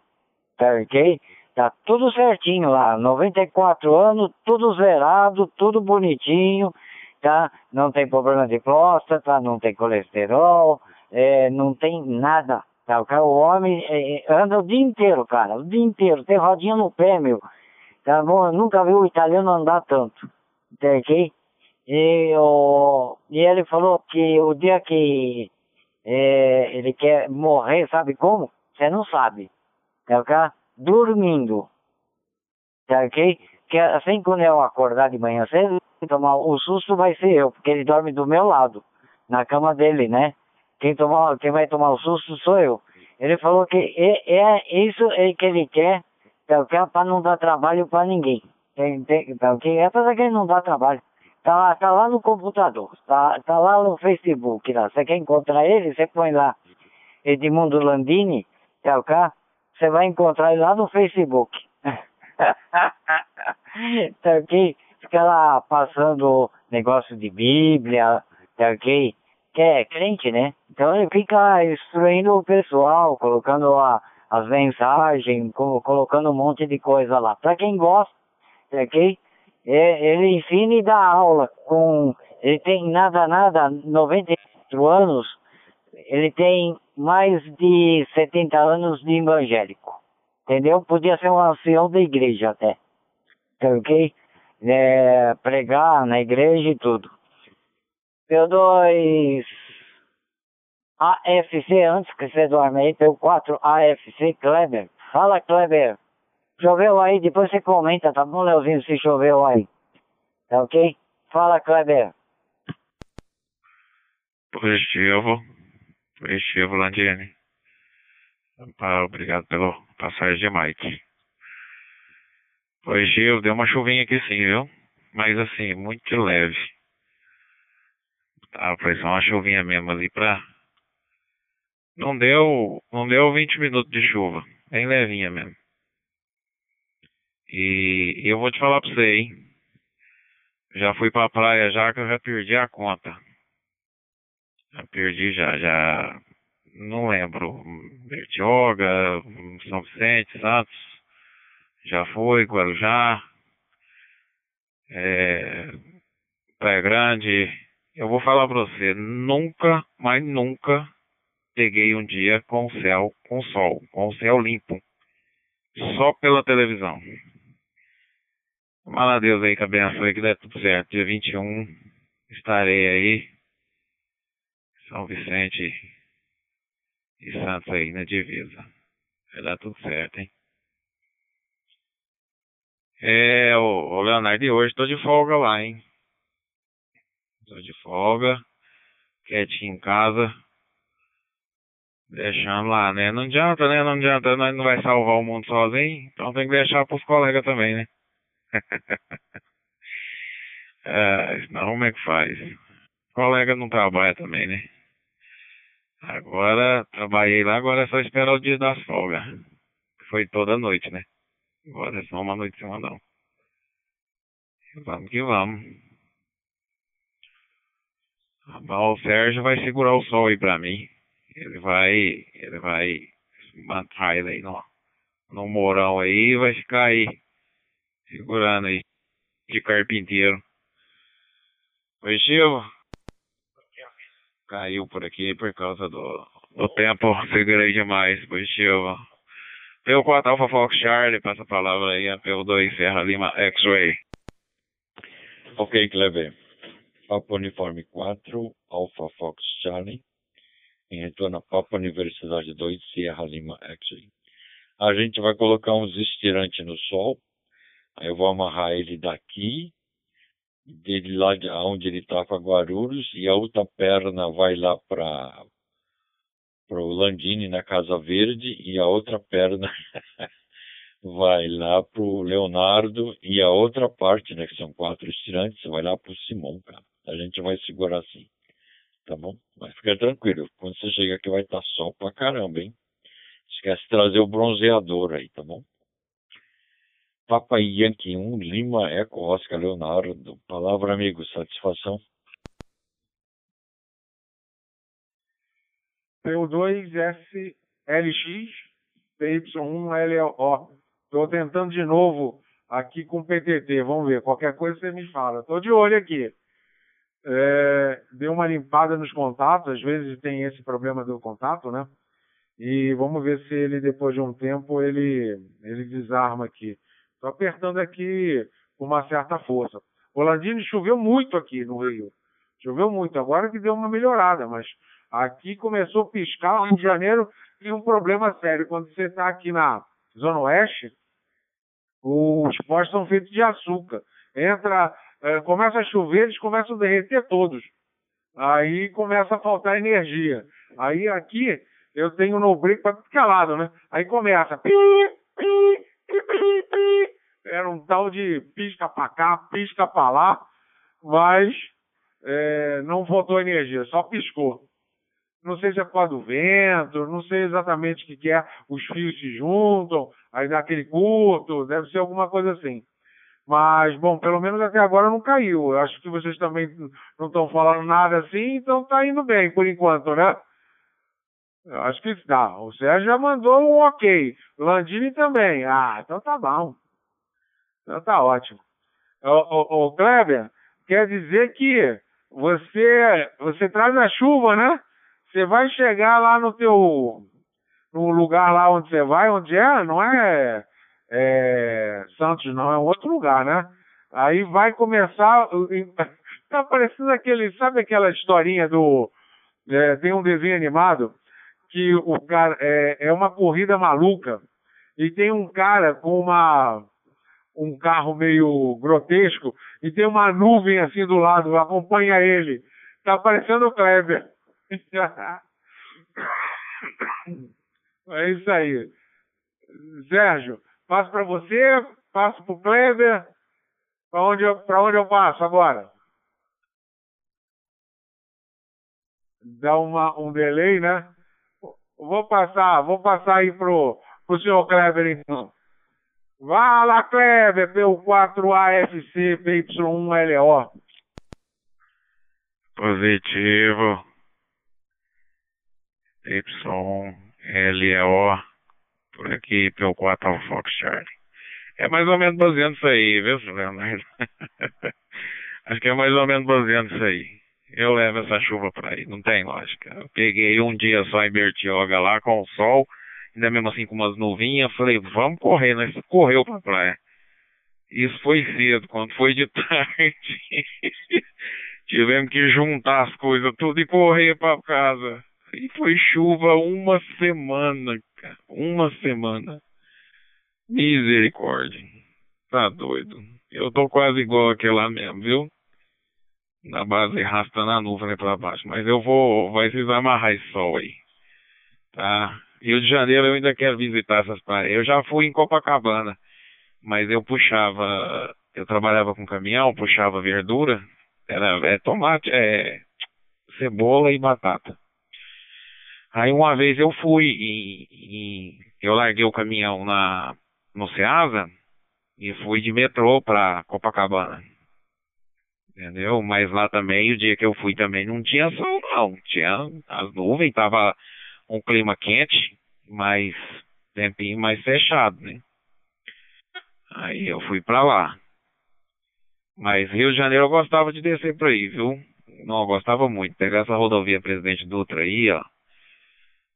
tá ok? Tá tudo certinho lá, 94 anos, tudo zerado, tudo bonitinho, tá? Não tem problema de próstata, não tem colesterol, é, não tem nada, tá? O homem é, é, anda o dia inteiro, cara, o dia inteiro, tem rodinha no pé, meu, tá bom? Nunca vi o italiano andar tanto ok? E, o, e ele falou que o dia que é, ele quer morrer, sabe como? Você não sabe. Tá ok? Dormindo. Tá ok? Que assim quando eu acordar de manhã cedo, tomar, o susto vai ser eu, porque ele dorme do meu lado, na cama dele, né? Quem, tomar, quem vai tomar o susto sou eu. Ele falou que é, é isso é que ele quer, ok? Para não dar trabalho para ninguém. Tem, tem, ok? É para que ele não dá trabalho. Tá lá, tá lá no computador, tá, tá lá no Facebook, lá. Você quer encontrar ele, você põe lá Edmundo Landini, ok? Você vai encontrar ele lá no Facebook. tá ok? Fica lá passando negócio de Bíblia, tá ok? Que é crente, né? Então ele fica instruindo o pessoal, colocando a, as mensagens, colocando um monte de coisa lá. Pra quem gosta, ok? É, ele ensina e dá aula com. Ele tem nada, nada, 94 anos, ele tem mais de 70 anos de evangélico. Entendeu? Podia ser um ancião da igreja até. Ok? É, pregar na igreja e tudo. P2 AFC, antes que você dorme aí, P4 AFC Kleber. Fala, Kleber. Choveu aí, depois você comenta, tá bom, Leozinho, se choveu aí. Tá ok? Fala, Kleber. Positivo. Positivo, Landiane. Obrigado pelo passagem de Mike. Positivo, deu uma chuvinha aqui sim, viu? Mas assim, muito leve. Tá, foi só uma chuvinha mesmo ali pra... Não deu, não deu 20 minutos de chuva. Bem levinha mesmo. E eu vou te falar pra você, hein? Já fui pra praia já que eu já perdi a conta. Já perdi já, já não lembro. Bertioga, São Vicente, Santos. Já foi, Guarujá. É, Praia Grande. Eu vou falar pra você, nunca, mas nunca peguei um dia com céu, com sol, com céu limpo. Só pela televisão. Fala a Deus aí que abençoe que dê tudo certo. Dia 21 estarei aí. São Vicente e Santos aí na divisa. Vai dar tudo certo, hein? É, o, Leonardo, e hoje tô de folga lá, hein? Tô de folga, quietinho em casa, deixando lá, né? Não adianta, né? Não adianta, nós não vai salvar o mundo sozinho, então tem que deixar pros colegas também, né? é, não, como é que faz? O colega não trabalha também, né? Agora, trabalhei lá, agora é só esperar o dia das folgas. Foi toda noite, né? Agora é só uma noite semana não. Vamos que vamos. O Sérgio vai segurar o sol aí pra mim. Ele vai. Ele vai matar ele aí no, no morão aí vai ficar aí. Segurando aí. De carpinteiro. Positivo? Caiu por aqui por causa do, do tempo. Segurei demais. Positivo. P4 Alpha Fox Charlie, passa a palavra aí. P2 Serra Lima X-Ray. Ok, Kleber. Papa Uniforme 4, Alpha Fox Charlie. Em retorno a Papa Universidade 2, Sierra Lima X-Ray. A gente vai colocar uns estirantes no sol. Aí eu vou amarrar ele daqui, dele lá de onde ele está para Guarulhos, e a outra perna vai lá para o Landini na Casa Verde, e a outra perna vai lá para o Leonardo, e a outra parte, né, que são quatro estirantes, vai lá para o Simão, cara. A gente vai segurar assim, tá bom? Mas fica tranquilo, quando você chegar aqui vai estar tá sol pra caramba, hein? Esquece de trazer o bronzeador aí, tá bom? Papa Yankee 1, Lima, Eco, Oscar, Leonardo. Palavra, amigo, satisfação. P2SLX, PY1LO. Estou tentando de novo aqui com PTT, vamos ver. Qualquer coisa você me fala. Estou de olho aqui é, deu uma limpada nos contatos, às vezes tem esse problema do contato, né? E vamos ver se ele, depois de um tempo, ele, ele desarma aqui. Estou apertando aqui com uma certa força. O Landini choveu muito aqui no Rio. Choveu muito. Agora que deu uma melhorada, mas aqui começou a piscar. Rio de Janeiro tem um problema sério. Quando você está aqui na Zona Oeste, os postos são feitos de açúcar. Entra é, começa a chover, eles começam a derreter todos. Aí começa a faltar energia. Aí aqui eu tenho no break para ficar lado, né? Aí começa. Era um tal de pisca para cá, pisca para lá, mas é, não faltou energia, só piscou. Não sei se é por causa do vento, não sei exatamente o que, que é. Os fios se juntam, aí dá aquele curto, deve ser alguma coisa assim. Mas, bom, pelo menos até agora não caiu. Eu acho que vocês também não estão falando nada assim, então tá indo bem por enquanto, né? Eu acho que tá. O Sérgio já mandou um ok. Landini também. Ah, então tá bom. Então tá ótimo. O, Kleber, quer dizer que você, você traz a chuva, né? Você vai chegar lá no teu, no lugar lá onde você vai, onde é, não é é, Santos não, é um outro lugar, né? Aí vai começar. Tá parecendo aquele. Sabe aquela historinha do. É, tem um desenho animado que o cara é, é uma corrida maluca e tem um cara com uma um carro meio grotesco e tem uma nuvem assim do lado, acompanha ele. Tá parecendo o Kleber. é isso aí. Sérgio, Passo para você, passo para o Kleber. Para onde, eu, onde eu passo agora? Dá uma, um delay, né? Vou passar, vou passar aí pro, pro senhor Kleber então. Vá lá, Kleber, P4AFC, PY1LO. Positivo. YLO por aqui pelo 4 ao Fox Charlie. É mais ou menos baseando isso aí, viu, Leonardo? Acho que é mais ou menos baseando isso aí. Eu levo essa chuva pra aí, não tem lógica. Eu peguei um dia só em Bertioga lá com o sol, ainda mesmo assim com umas nuvinhas, falei, vamos correr, nós né? correu pra praia. Isso foi cedo, quando foi de tarde, tivemos que juntar as coisas tudo e correr pra casa. E foi chuva uma semana, cara. Uma semana. Misericórdia. Tá doido. Eu tô quase igual aquele lá mesmo, viu? Na base arrastando a nuvem pra baixo. Mas eu vou. Vai precisar amarrar esse sol aí. Tá? Rio de Janeiro eu ainda quero visitar essas praias. Eu já fui em Copacabana. Mas eu puxava. Eu trabalhava com caminhão, puxava verdura. Era é tomate, é cebola e batata. Aí uma vez eu fui e, e eu larguei o caminhão na no Ceasa e fui de metrô para Copacabana. Entendeu? Mas lá também, o dia que eu fui também não tinha sol não. Tinha as nuvens, tava um clima quente, mas tempinho mais fechado, né? Aí eu fui pra lá. Mas Rio de Janeiro eu gostava de descer por aí, viu? Não, eu gostava muito. Pegar essa rodovia Presidente Dutra aí, ó.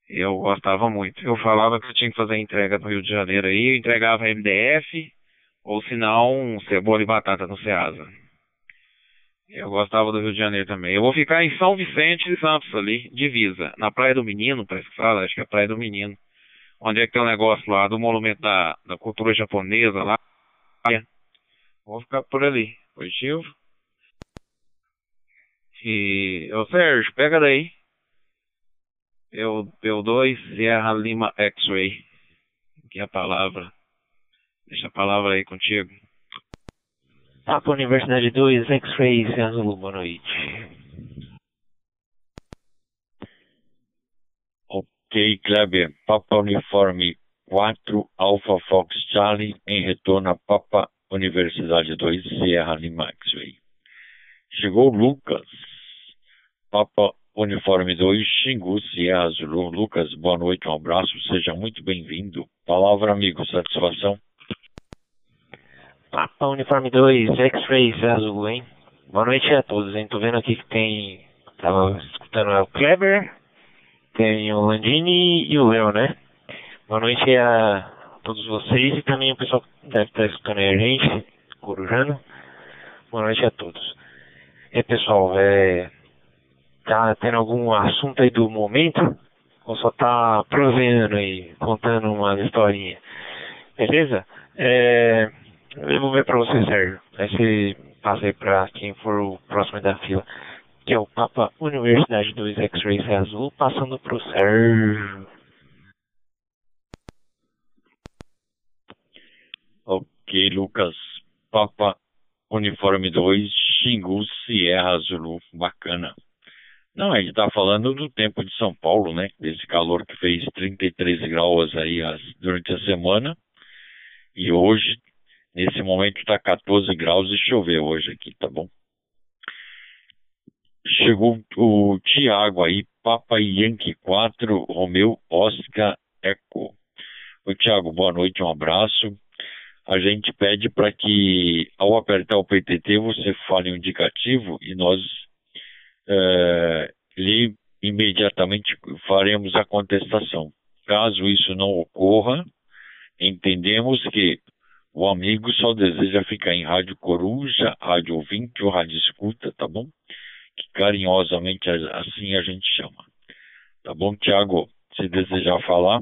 Eu gostava muito. Eu falava que eu tinha que fazer entrega no Rio de Janeiro aí, eu entregava MDF, ou se não, cebola e batata no Ceasa. Eu gostava do Rio de Janeiro também. Eu vou ficar em São Vicente e Santos ali, divisa. Na Praia do Menino, parece que fala, acho que é a Praia do Menino. Onde é que tem um negócio lá, do monumento da, da cultura japonesa lá. Vou ficar por ali. Positivo. E, ô Sérgio, pega daí. Eu, eu 2 Sierra Lima X-Ray. Que é a palavra. Deixa a palavra aí contigo. Papa Universidade 2, X-Ray, Azul, boa noite. Ok, Kleber. Papa Uniforme 4, Alpha Fox Charlie, em retorno a Papa Universidade 2, Sierra Lima X-Ray. Chegou Lucas. Papa Uniforme 2, Xingu, Sierra Zulu. Lucas, boa noite, um abraço, seja muito bem-vindo. Palavra, amigo, satisfação. Papa Uniforme 2, X-Ray, Azul, hein? Boa noite a todos, hein? Tô vendo aqui que tem. Tava escutando o Kleber, tem o Landini e o Léo, né? Boa noite a todos vocês e também o pessoal que deve estar escutando aí a gente, Corujano. Boa noite a todos. E pessoal, é, tá tendo algum assunto aí do momento? Ou só tá provendo aí, contando uma historinha? Beleza? É, eu vou ver pra você, Sérgio. Aí você passa aí pra quem for o próximo da fila. Que é o Papa Universidade 2 X-Rays Azul, passando pro Sérgio. Ok, Lucas. Papa Uniforme 2, Xingu, Sierra Zulu. Bacana. Não, a gente está falando do tempo de São Paulo, né? Desse calor que fez 33 graus aí as, durante a semana. E hoje, nesse momento, está 14 graus e choveu hoje aqui, tá bom? Chegou o Tiago aí, Papa Yankee 4, Romeu Oscar Eco. Oi, Tiago, boa noite, um abraço a gente pede para que, ao apertar o PTT, você fale um indicativo e nós é, imediatamente faremos a contestação. Caso isso não ocorra, entendemos que o amigo só deseja ficar em rádio coruja, rádio ouvinte ou rádio escuta, tá bom? Que carinhosamente assim a gente chama. Tá bom, Tiago? Se desejar falar,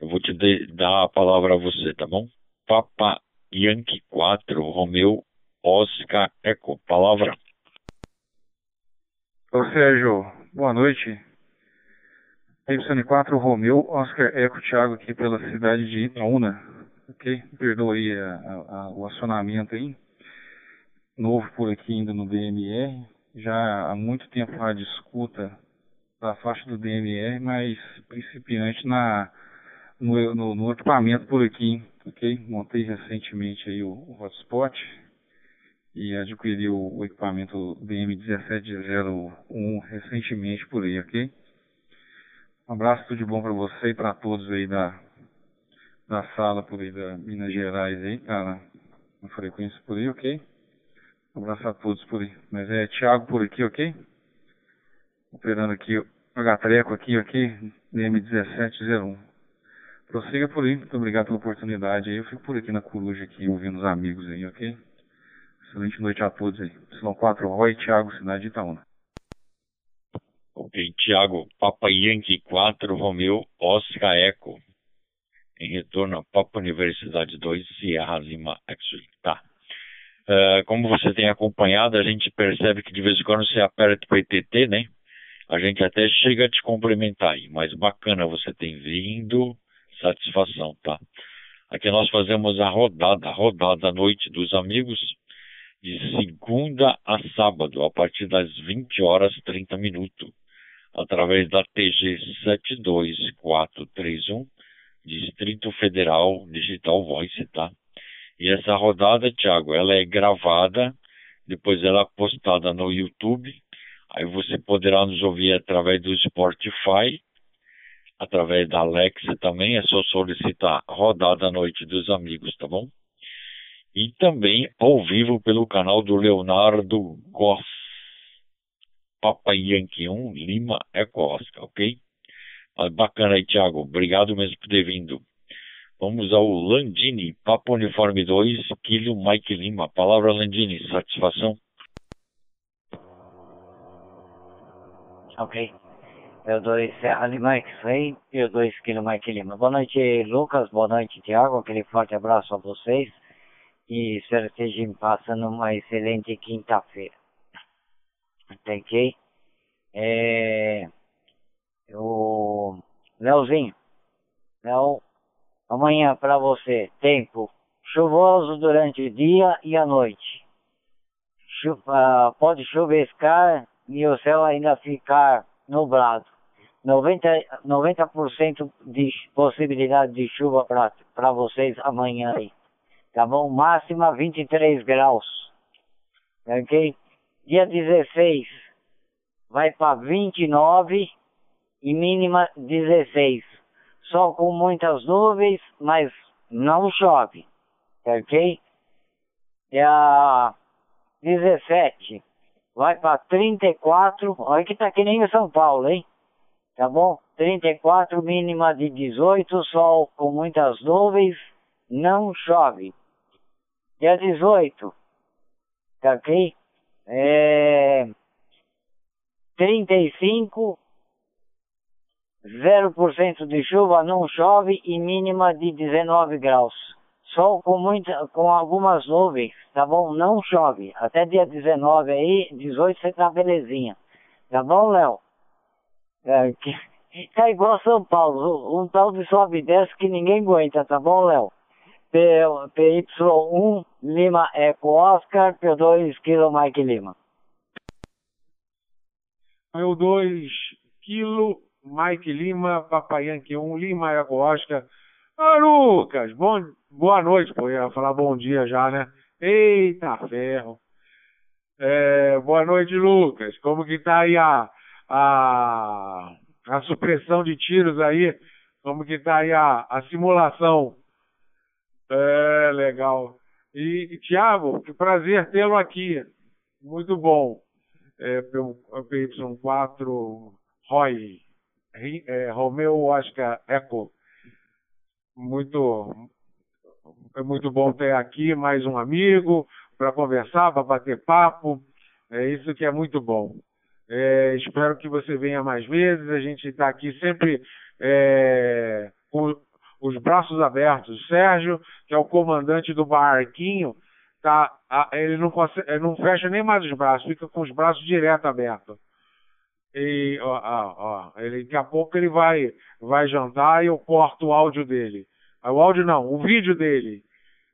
eu vou te dar a palavra a você, tá bom? Papa Yankee 4, Romeu Oscar Eco. Palavra. Ô Sérgio, boa noite. Y4 Romeu Oscar Eco Thiago aqui pela cidade de Itaúna. Ok? Perdoa aí a, a, o acionamento aí. Novo por aqui ainda no DMR. Já há muito tempo a discuta da faixa do DMR, mas principiante na no, no, no, equipamento por aqui, ok? Montei recentemente aí o, o hotspot e adquiri o, equipamento BM1701 recentemente por aí, ok? Um abraço, tudo de bom para você e para todos aí da, da sala por aí da Minas Gerais aí, cara, na frequência por aí, ok? Um abraço a todos por aí. Mas é Thiago por aqui, ok? Operando aqui o H-Treco aqui, ok? DM1701. Prossiga por aí. Muito obrigado pela oportunidade aí. Eu fico por aqui na coruja aqui, ouvindo os amigos aí, ok? Excelente noite a todos aí. Silão 4 Roy, Thiago, cidade de Itaúna. Ok, Thiago, Papa Yankee 4, Romeu, Oscar Eco. Em retorno a Papa Universidade 2, Sierra Lima X-Ray. Tá. Uh, como você tem acompanhado, a gente percebe que de vez em quando você aperta o PTT, né? A gente até chega a te cumprimentar aí, mas bacana você tem vindo, satisfação, tá? Aqui nós fazemos a rodada, a rodada à noite dos amigos, de segunda a sábado, a partir das 20 horas 30 minutos, através da TG 72431, Distrito Federal Digital Voice, tá? E essa rodada, Thiago, ela é gravada depois ela é postada no YouTube. Aí você poderá nos ouvir através do Spotify, através da Alexa também. É só solicitar Rodada à Noite dos Amigos, tá bom? E também ao vivo pelo canal do Leonardo Goss. Papa Yankee 1, Lima Eco Oscar, ok? Mas bacana aí, Thiago. Obrigado mesmo por ter vindo. Vamos ao Landini, Papa Uniforme 2, Kilo Mike Lima. Palavra Landini, satisfação? Ok. Eu dois Serra Lima X-Ray e eu dois Kilo Mike Lima. Boa noite, Lucas. Boa noite, Tiago. Aquele forte abraço a vocês. E estejam passando uma excelente quinta-feira. Ok? É... O Leozinho. Léo, amanhã para você, tempo chuvoso durante o dia e a noite. Pode chuviscar e o céu ainda ficar nublado. 90%, 90 de possibilidade de chuva para vocês amanhã aí. Tá bom? Máxima 23 graus. Ok? Dia 16 vai para 29 e mínima 16. Sol com muitas nuvens, mas não chove. Ok? Dia 17 vai para 34. Olha que tá que nem em São Paulo, hein? Tá bom? 34, mínima de 18, sol com muitas nuvens, não chove. Dia 18, tá ok? É... 35, 0% de chuva, não chove e mínima de 19 graus. Sol com, muita, com algumas nuvens, tá bom? Não chove. Até dia 19 aí, 18 você tá belezinha. Tá bom, Léo? É, que, tá igual São Paulo, um tal de sobe e desce que ninguém aguenta, tá bom, Léo? PY1 Lima Eco Oscar, P2 Kilo Mike Lima. Eu 2 Kilo Mike Lima, Papai Yankee 1 Lima Eco Oscar. Ah, Lucas, bom, boa noite, pô, ia falar bom dia já, né? Eita ferro. É, boa noite, Lucas. Como que tá aí a, a, a supressão de tiros aí? Como que tá aí a, a simulação? É, legal. E, e Tiago, que prazer tê-lo aqui. Muito bom. É, pelo PY4 Roy, é, Romeu Oscar Eco. Muito, é muito bom ter aqui mais um amigo para conversar, para bater papo. É isso que é muito bom. É, espero que você venha mais vezes. A gente está aqui sempre é, com os braços abertos. Sérgio, que é o comandante do barquinho, tá, ele, não consegue, ele não fecha nem mais os braços, fica com os braços direto abertos. E ó, ó, ó, ele, daqui a pouco ele vai, vai jantar e eu corto o áudio dele. O áudio não, o vídeo dele.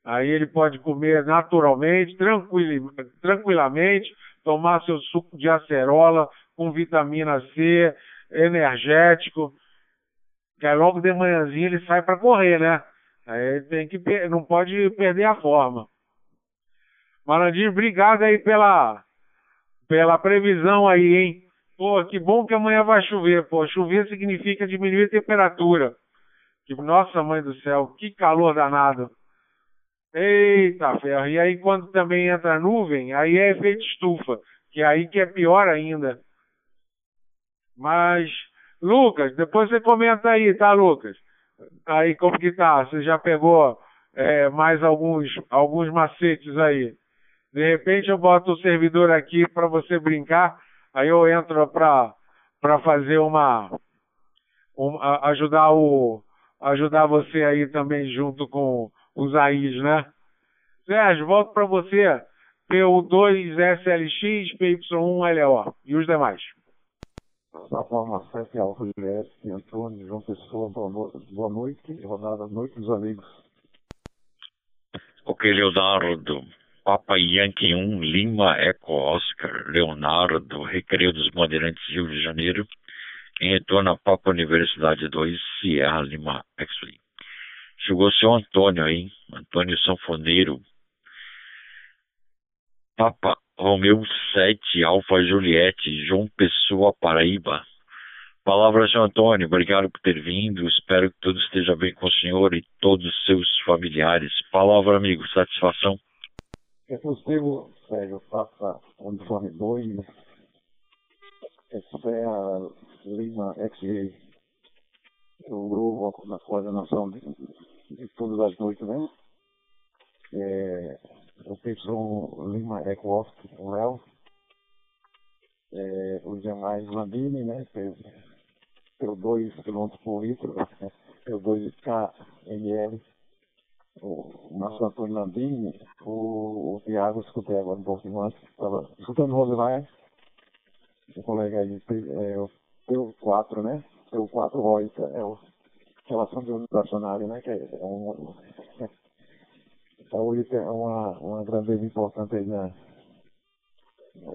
Aí ele pode comer naturalmente, tranquil, tranquilamente, tomar seu suco de acerola com vitamina C, energético que aí logo de manhãzinha ele sai para correr, né? Aí tem que não pode perder a forma. Malandinho, obrigado aí pela pela previsão aí, hein? Pô, que bom que amanhã vai chover, pô. Chover significa diminuir a temperatura. Nossa mãe do céu, que calor danado. Eita ferro. E aí quando também entra nuvem, aí é efeito estufa, que aí que é pior ainda. Mas Lucas, depois você comenta aí, tá, Lucas? Aí como que tá? Você já pegou é, mais alguns, alguns macetes aí? De repente eu boto o servidor aqui para você brincar, aí eu entro para fazer uma, uma, ajudar o ajudar você aí também junto com os AIs, né? Sérgio, volto para você. PU2SLX, PY1LO e os demais. Safama 7 Alfa Juliette, Antônio, João Pessoa, boa noite, rodada Noite dos Amigos. Ok, Leonardo, Papa Yankee 1, Lima, Eco Oscar, Leonardo, Recreio dos Bandeirantes, Rio de Janeiro, em retorno a Papa Universidade 2, Sierra Lima, X-Ray. Chegou o seu Antônio aí, Antônio Sanfoneiro, Papa Romeu 7, Alfa Juliette, João Pessoa, Paraíba. Palavra, senhor Antônio, obrigado por ter vindo. Espero que tudo esteja bem com o senhor e todos os seus familiares. Palavra, amigo, satisfação. É possível, Sérgio, faça uniforme 2, Serra Lima XG, o grupo na coordenação de, de todas as noites, né? É, o Pedro Lima Eco o Léo, é, os demais Landini, né? pelo 2 km por litro, pelo 2KML, o Márcio Antônio Landini, o, o Tiago, escutei agora um pouquinho antes, estava escutando o Rosemar, o colega aí, é, o PU4, né? PU4 Roita, é o relação de unidacionário, né? Que é, um, é, é uma, uma grandeza importante aí na,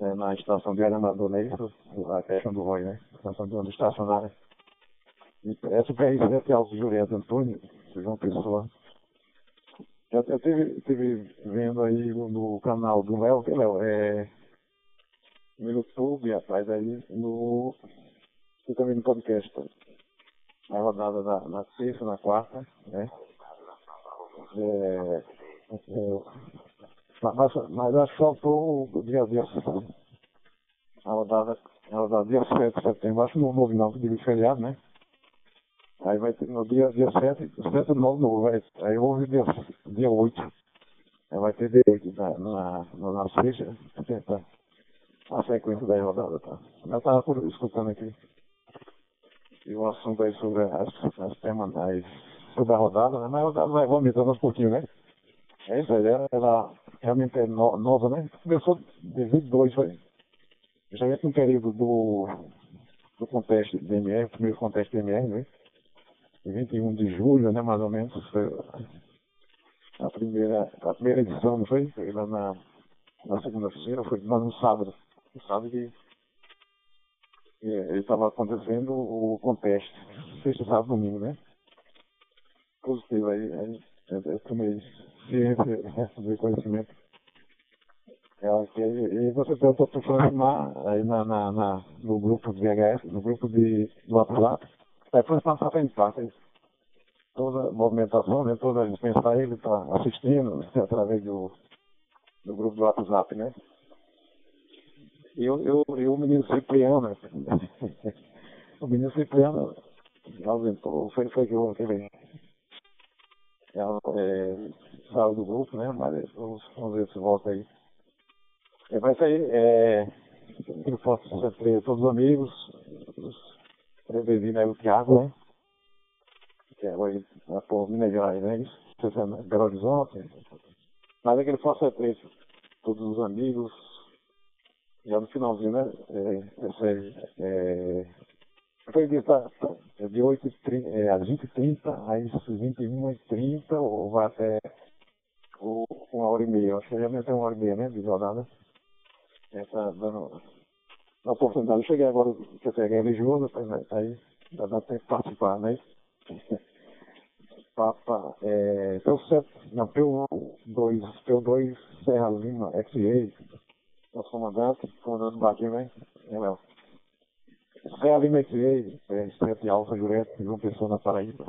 é, na estação de Amador, né? A questão do ROI, né? Estação de onda estacionária. Essa PRZ é Alto Julieta Antônio, João Pessoa. Eu até estive, estive vendo aí no canal do Léo, que Léo, é no YouTube, rapaz, aí no. E também no podcast. A rodada na, na sexta, na quarta, né? É, é, mas, mas acho que faltou o dia 10. A rodada, a rodada dia 7 de setembro, acho que não houve não, porque de feriado, né? Aí vai ter no dia, dia 7, 7 9 novo, vai, aí houve dia, dia 8. Aí vai ter dia 8 na, na, na, na sexta, tá, a sequência da rodada, tá? Eu estava escutando aqui. E o assunto aí sobre as, as semanais, sobre a rodada, né? Mas a rodada vai vomitando um pouquinho, né? É aí, ela, realmente é no, nova, né? Começou de 22, foi. Já no período do, do conteste DMR, primeiro conteste DMR, né? 21 de julho, né, mais ou menos, foi a primeira, a primeira edição, não foi? Foi lá na, na segunda-feira, foi no sábado. No sábado que estava acontecendo o conteste, sexta, sábado, domingo, né? Positivo aí, aí eu tomei ciência do conhecimento. É, e você tentou transformar aí na, na, na, no grupo de VHS, no grupo de, do WhatsApp, Aí foi passar para frente, toda a movimentação, né, toda a gente pensar, ele está assistindo né, através do, do grupo do WhatsApp, né? E eu, eu, eu o menino Cipriano, o menino Cipriano aumentou, foi, foi que eu ele, ela é, saiu do grupo, né? Mas vamos, vamos ver se volta aí. É, vai sair, é, eu posso ser todos os amigos, os Prevedino aí o Thiago, né? Que é hoje na por Minas Gerais, né? Isso, Belo Horizonte. Mas é que ele faça preço. Todos os amigos. Já no finalzinho, né? É, essa, é, foi de, tá, é de 8 30, é, às 20h30, aí 21h30, ou vai até ou, uma hora e meia. Acho que já ter uma hora e meia, né? De jornada. Tá dando a oportunidade. Eu cheguei agora, que eu peguei religioso, aí dá, dá tempo de participar, né? Papa, é, P7, não, P2, P2 Serra Lima, XA, nosso comandante, comandante Baquinho, né? É, Léo. Serra Lima XA, é, 7 Alfa Jureto, João Pessoa na Paraíba.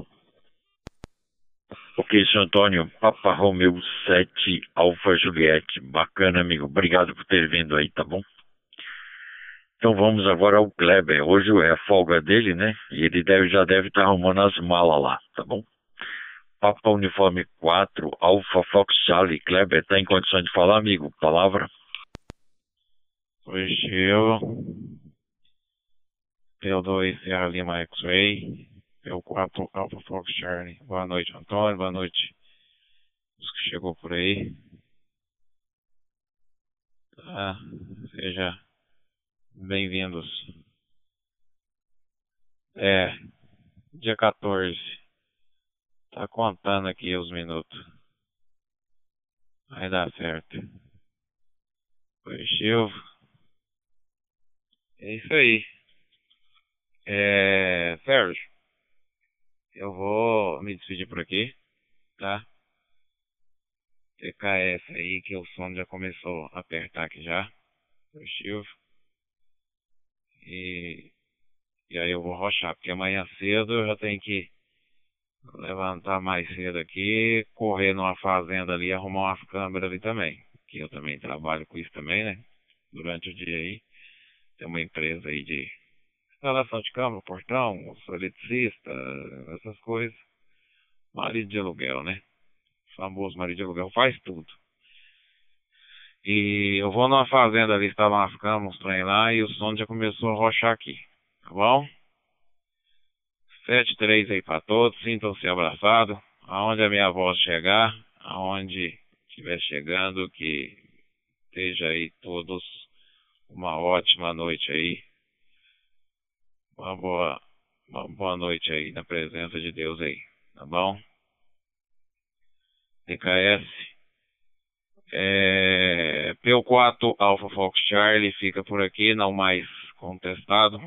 Ok, senhor Antônio, Papa Romeu 7 Alfa Juliette. Bacana, amigo. Obrigado por ter vindo aí, tá bom? Então vamos agora ao Kleber. Hoje é a folga dele, né? E ele deve, já deve estar tá arrumando as malas lá, tá bom? Papa Uniforme 4, Alpha Fox Charlie. Kleber, está em condições de falar, amigo? Palavra? Positivo. P2 Sierra Lima X-Ray. P4 Alpha Fox Charlie. Boa noite, Antônio. Boa noite. Os que chegou por aí. Tá. Seja Bem-vindos. É, dia 14. Tá contando aqui os minutos. Vai dar certo. Positivo. É isso aí. É, Sérgio, eu vou me despedir por aqui, tá? TKS aí que o som já começou a apertar aqui já. positivo. E, e aí eu vou rochar, porque amanhã cedo eu já tenho que levantar mais cedo aqui, correr numa fazenda ali, arrumar umas câmeras ali também. Que eu também trabalho com isso também, né? Durante o dia aí. Tem uma empresa aí de instalação de câmera, portão, eletricista, essas coisas. Marido de aluguel, né? O famoso marido de aluguel faz tudo. E eu vou numa fazenda ali instalar umas câmeras, uns trem lá, e o som já começou a rochar aqui. Tá bom? Sete, três aí para todos, sintam-se abraçados. Aonde a minha voz chegar, aonde estiver chegando, que esteja aí todos uma ótima noite aí. Uma boa, uma boa noite aí na presença de Deus aí, tá bom? DKS. É, P4 Alpha Fox Charlie fica por aqui, não mais contestado.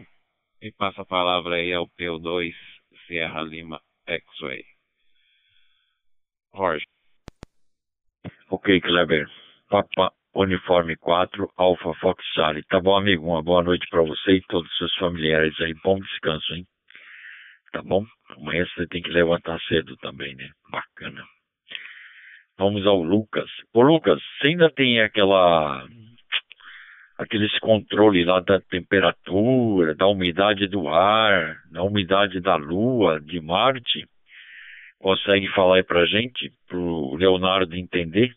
E passa a palavra aí ao P2 Sierra Lima X-Ray. Jorge. Ok, Kleber. Papa Uniforme 4, Alpha Fox Charlie. Tá bom, amigo? Uma boa noite para você e todos os seus familiares aí. Bom descanso, hein? Tá bom? Amanhã você tem que levantar cedo também, né? Bacana. Vamos ao Lucas. Ô, Lucas, você ainda tem aquela aqueles controles lá da temperatura, da umidade do ar, da umidade da Lua, de Marte. Consegue falar aí pra gente, pro Leonardo entender,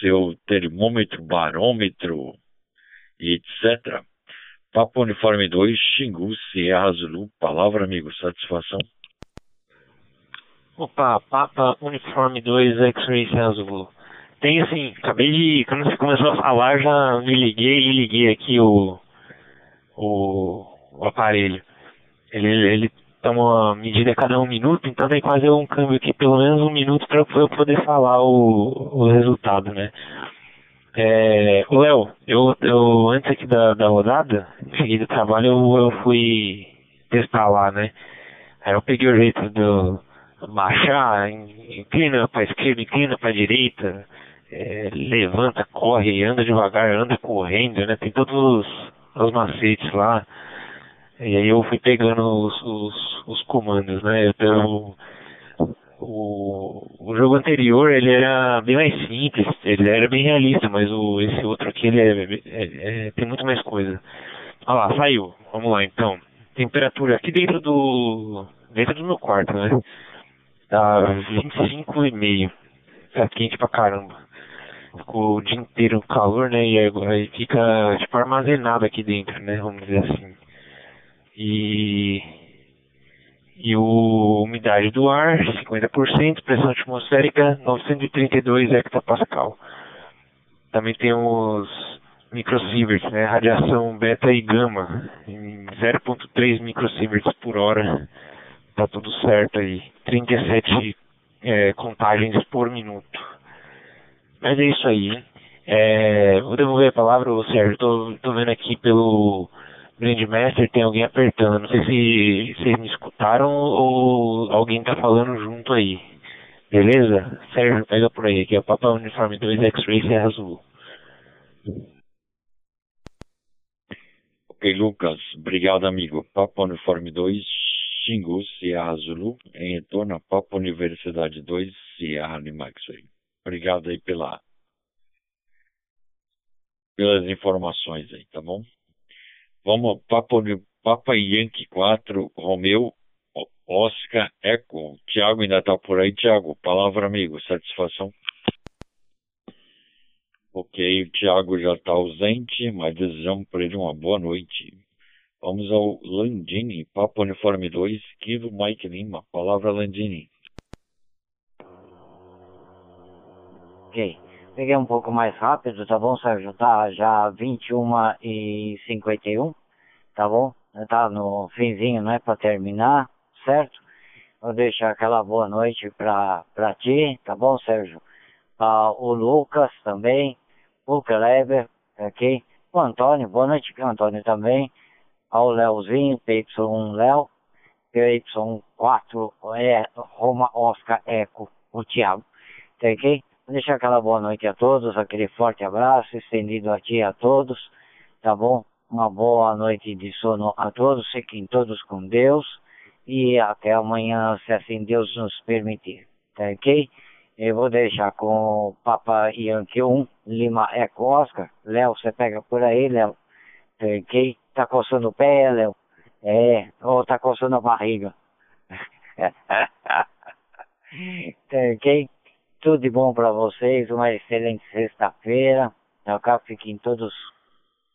seu termômetro, barômetro etc. Papo Uniforme 2, Xingu, Sierra Zulu, palavra amigo, satisfação. Opa, Papa Uniforme 2, X-Ray Sierra Zulu tem assim, acabei de. Quando você começou a falar, já me liguei e liguei aqui o, o, o aparelho. Ele, ele toma uma medida a cada um minuto, então tem que fazer um câmbio aqui pelo menos um minuto para eu poder falar o, o resultado, né? É, Léo, eu, eu antes aqui da, da rodada, cheguei do trabalho, eu, eu fui testar lá, né? Aí eu peguei o jeito do baixar, inclina para esquerda, inclina para direita, é, levanta, corre, anda devagar, anda correndo, né? Tem todos os, os macetes lá. E aí eu fui pegando os, os, os comandos, né? Então, o, o jogo anterior ele era bem mais simples, ele era bem realista, mas o, esse outro aqui ele é, é, é, tem muito mais coisa. Olha lá, saiu. Vamos lá então. Temperatura aqui dentro do. dentro do meu quarto, né? Tá 25,5. Tá quente pra caramba ficou o dia inteiro calor, né? E aí fica tipo armazenado aqui dentro, né? Vamos dizer assim. E e o umidade do ar 50%, pressão atmosférica 932 hectopascal. Também tem os microsieverts, né? Radiação beta e gama em 0.3 microsieverts por hora. Tá tudo certo aí. 37 é, contagens por minuto. Mas é isso aí. É, vou devolver a palavra Sérgio. Tô, tô vendo aqui pelo Grandmaster tem alguém apertando. Não sei se vocês me escutaram ou alguém tá falando junto aí. Beleza? Sérgio, pega por aí. Aqui é o Papa Uniforme 2 X-Ray Serra Azul. Ok, Lucas. Obrigado, amigo. Papa Uniforme 2, Xingu, Sierra Zulu, em retorno a Papa Universidade 2, Sierra Lima X-Ray. Obrigado aí pela, pelas informações aí, tá bom? Vamos, Papa, Papa Yankee 4, Romeu, Oscar, Eco. Tiago ainda tá por aí, Tiago. Palavra amigo, satisfação. Ok, o Tiago já está ausente, mas desejamos para ele uma boa noite. Vamos ao Landini, Papa Uniforme 2, Kilo Mike Lima. Palavra Landini. Ok. Peguei um pouco mais rápido, tá bom, Sérgio? Tá já 21 e 51, tá bom? Tá no finzinho, não é para terminar, certo? Vou deixar aquela boa noite pra, pra ti, tá bom, Sérgio? Ah, o Lucas também, o Kleber, ok? O Antônio, boa noite Antônio também. Ao Leozinho, PY1 Léo, PY4 é, Roma Oscar Eco, o Thiago, tá ok? Deixar aquela boa noite a todos, aquele forte abraço estendido a ti a todos, tá bom? Uma boa noite de sono a todos, fiquem todos com Deus e até amanhã, se assim Deus nos permitir, tá ok? Eu vou deixar com o Papa Yankee 1, Lima Eco Oscar. Léo, você pega por aí, Léo, tá ok? Tá coçando o pé, Léo? É, ou tá coçando a barriga? tá ok? Tudo de bom para vocês, uma excelente sexta-feira, tá ok? Fiquem todos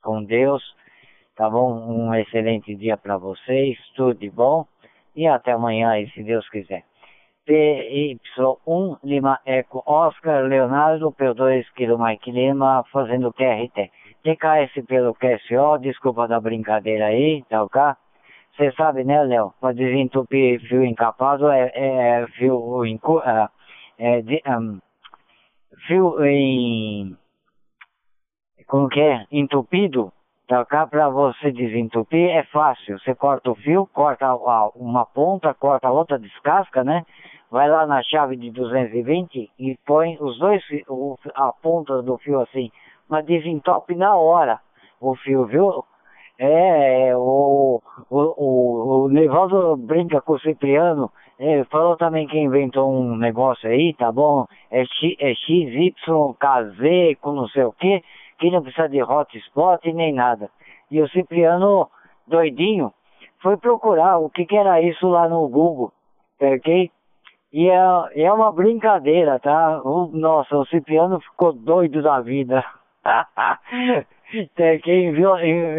com Deus, tá bom? Um excelente dia para vocês, tudo de bom e até amanhã, se Deus quiser. PY1 Lima Eco Oscar Leonardo P2 Kilo Mike Lima fazendo QRT. TKS pelo QSO, desculpa da brincadeira aí, tá ok? Você sabe, né, Léo? Para desentupir fio encapado é, é fio. É, é, de, um, fio em. Como que é? Entupido Trocar para você desentupir é fácil. Você corta o fio, corta uma ponta, corta a outra, descasca, né? Vai lá na chave de 220 e põe os dois, a ponta do fio assim, mas desentope na hora o fio, viu? É, o, o, o, o Nevaldo brinca com o Cipriano, ele falou também que inventou um negócio aí, tá bom? É, X, é XYKZ com não sei o que que não precisa de hotspot nem nada. E o Cipriano, doidinho, foi procurar o que, que era isso lá no Google, ok? E é, é uma brincadeira, tá? O, nossa, o Cipriano ficou doido da vida. Quem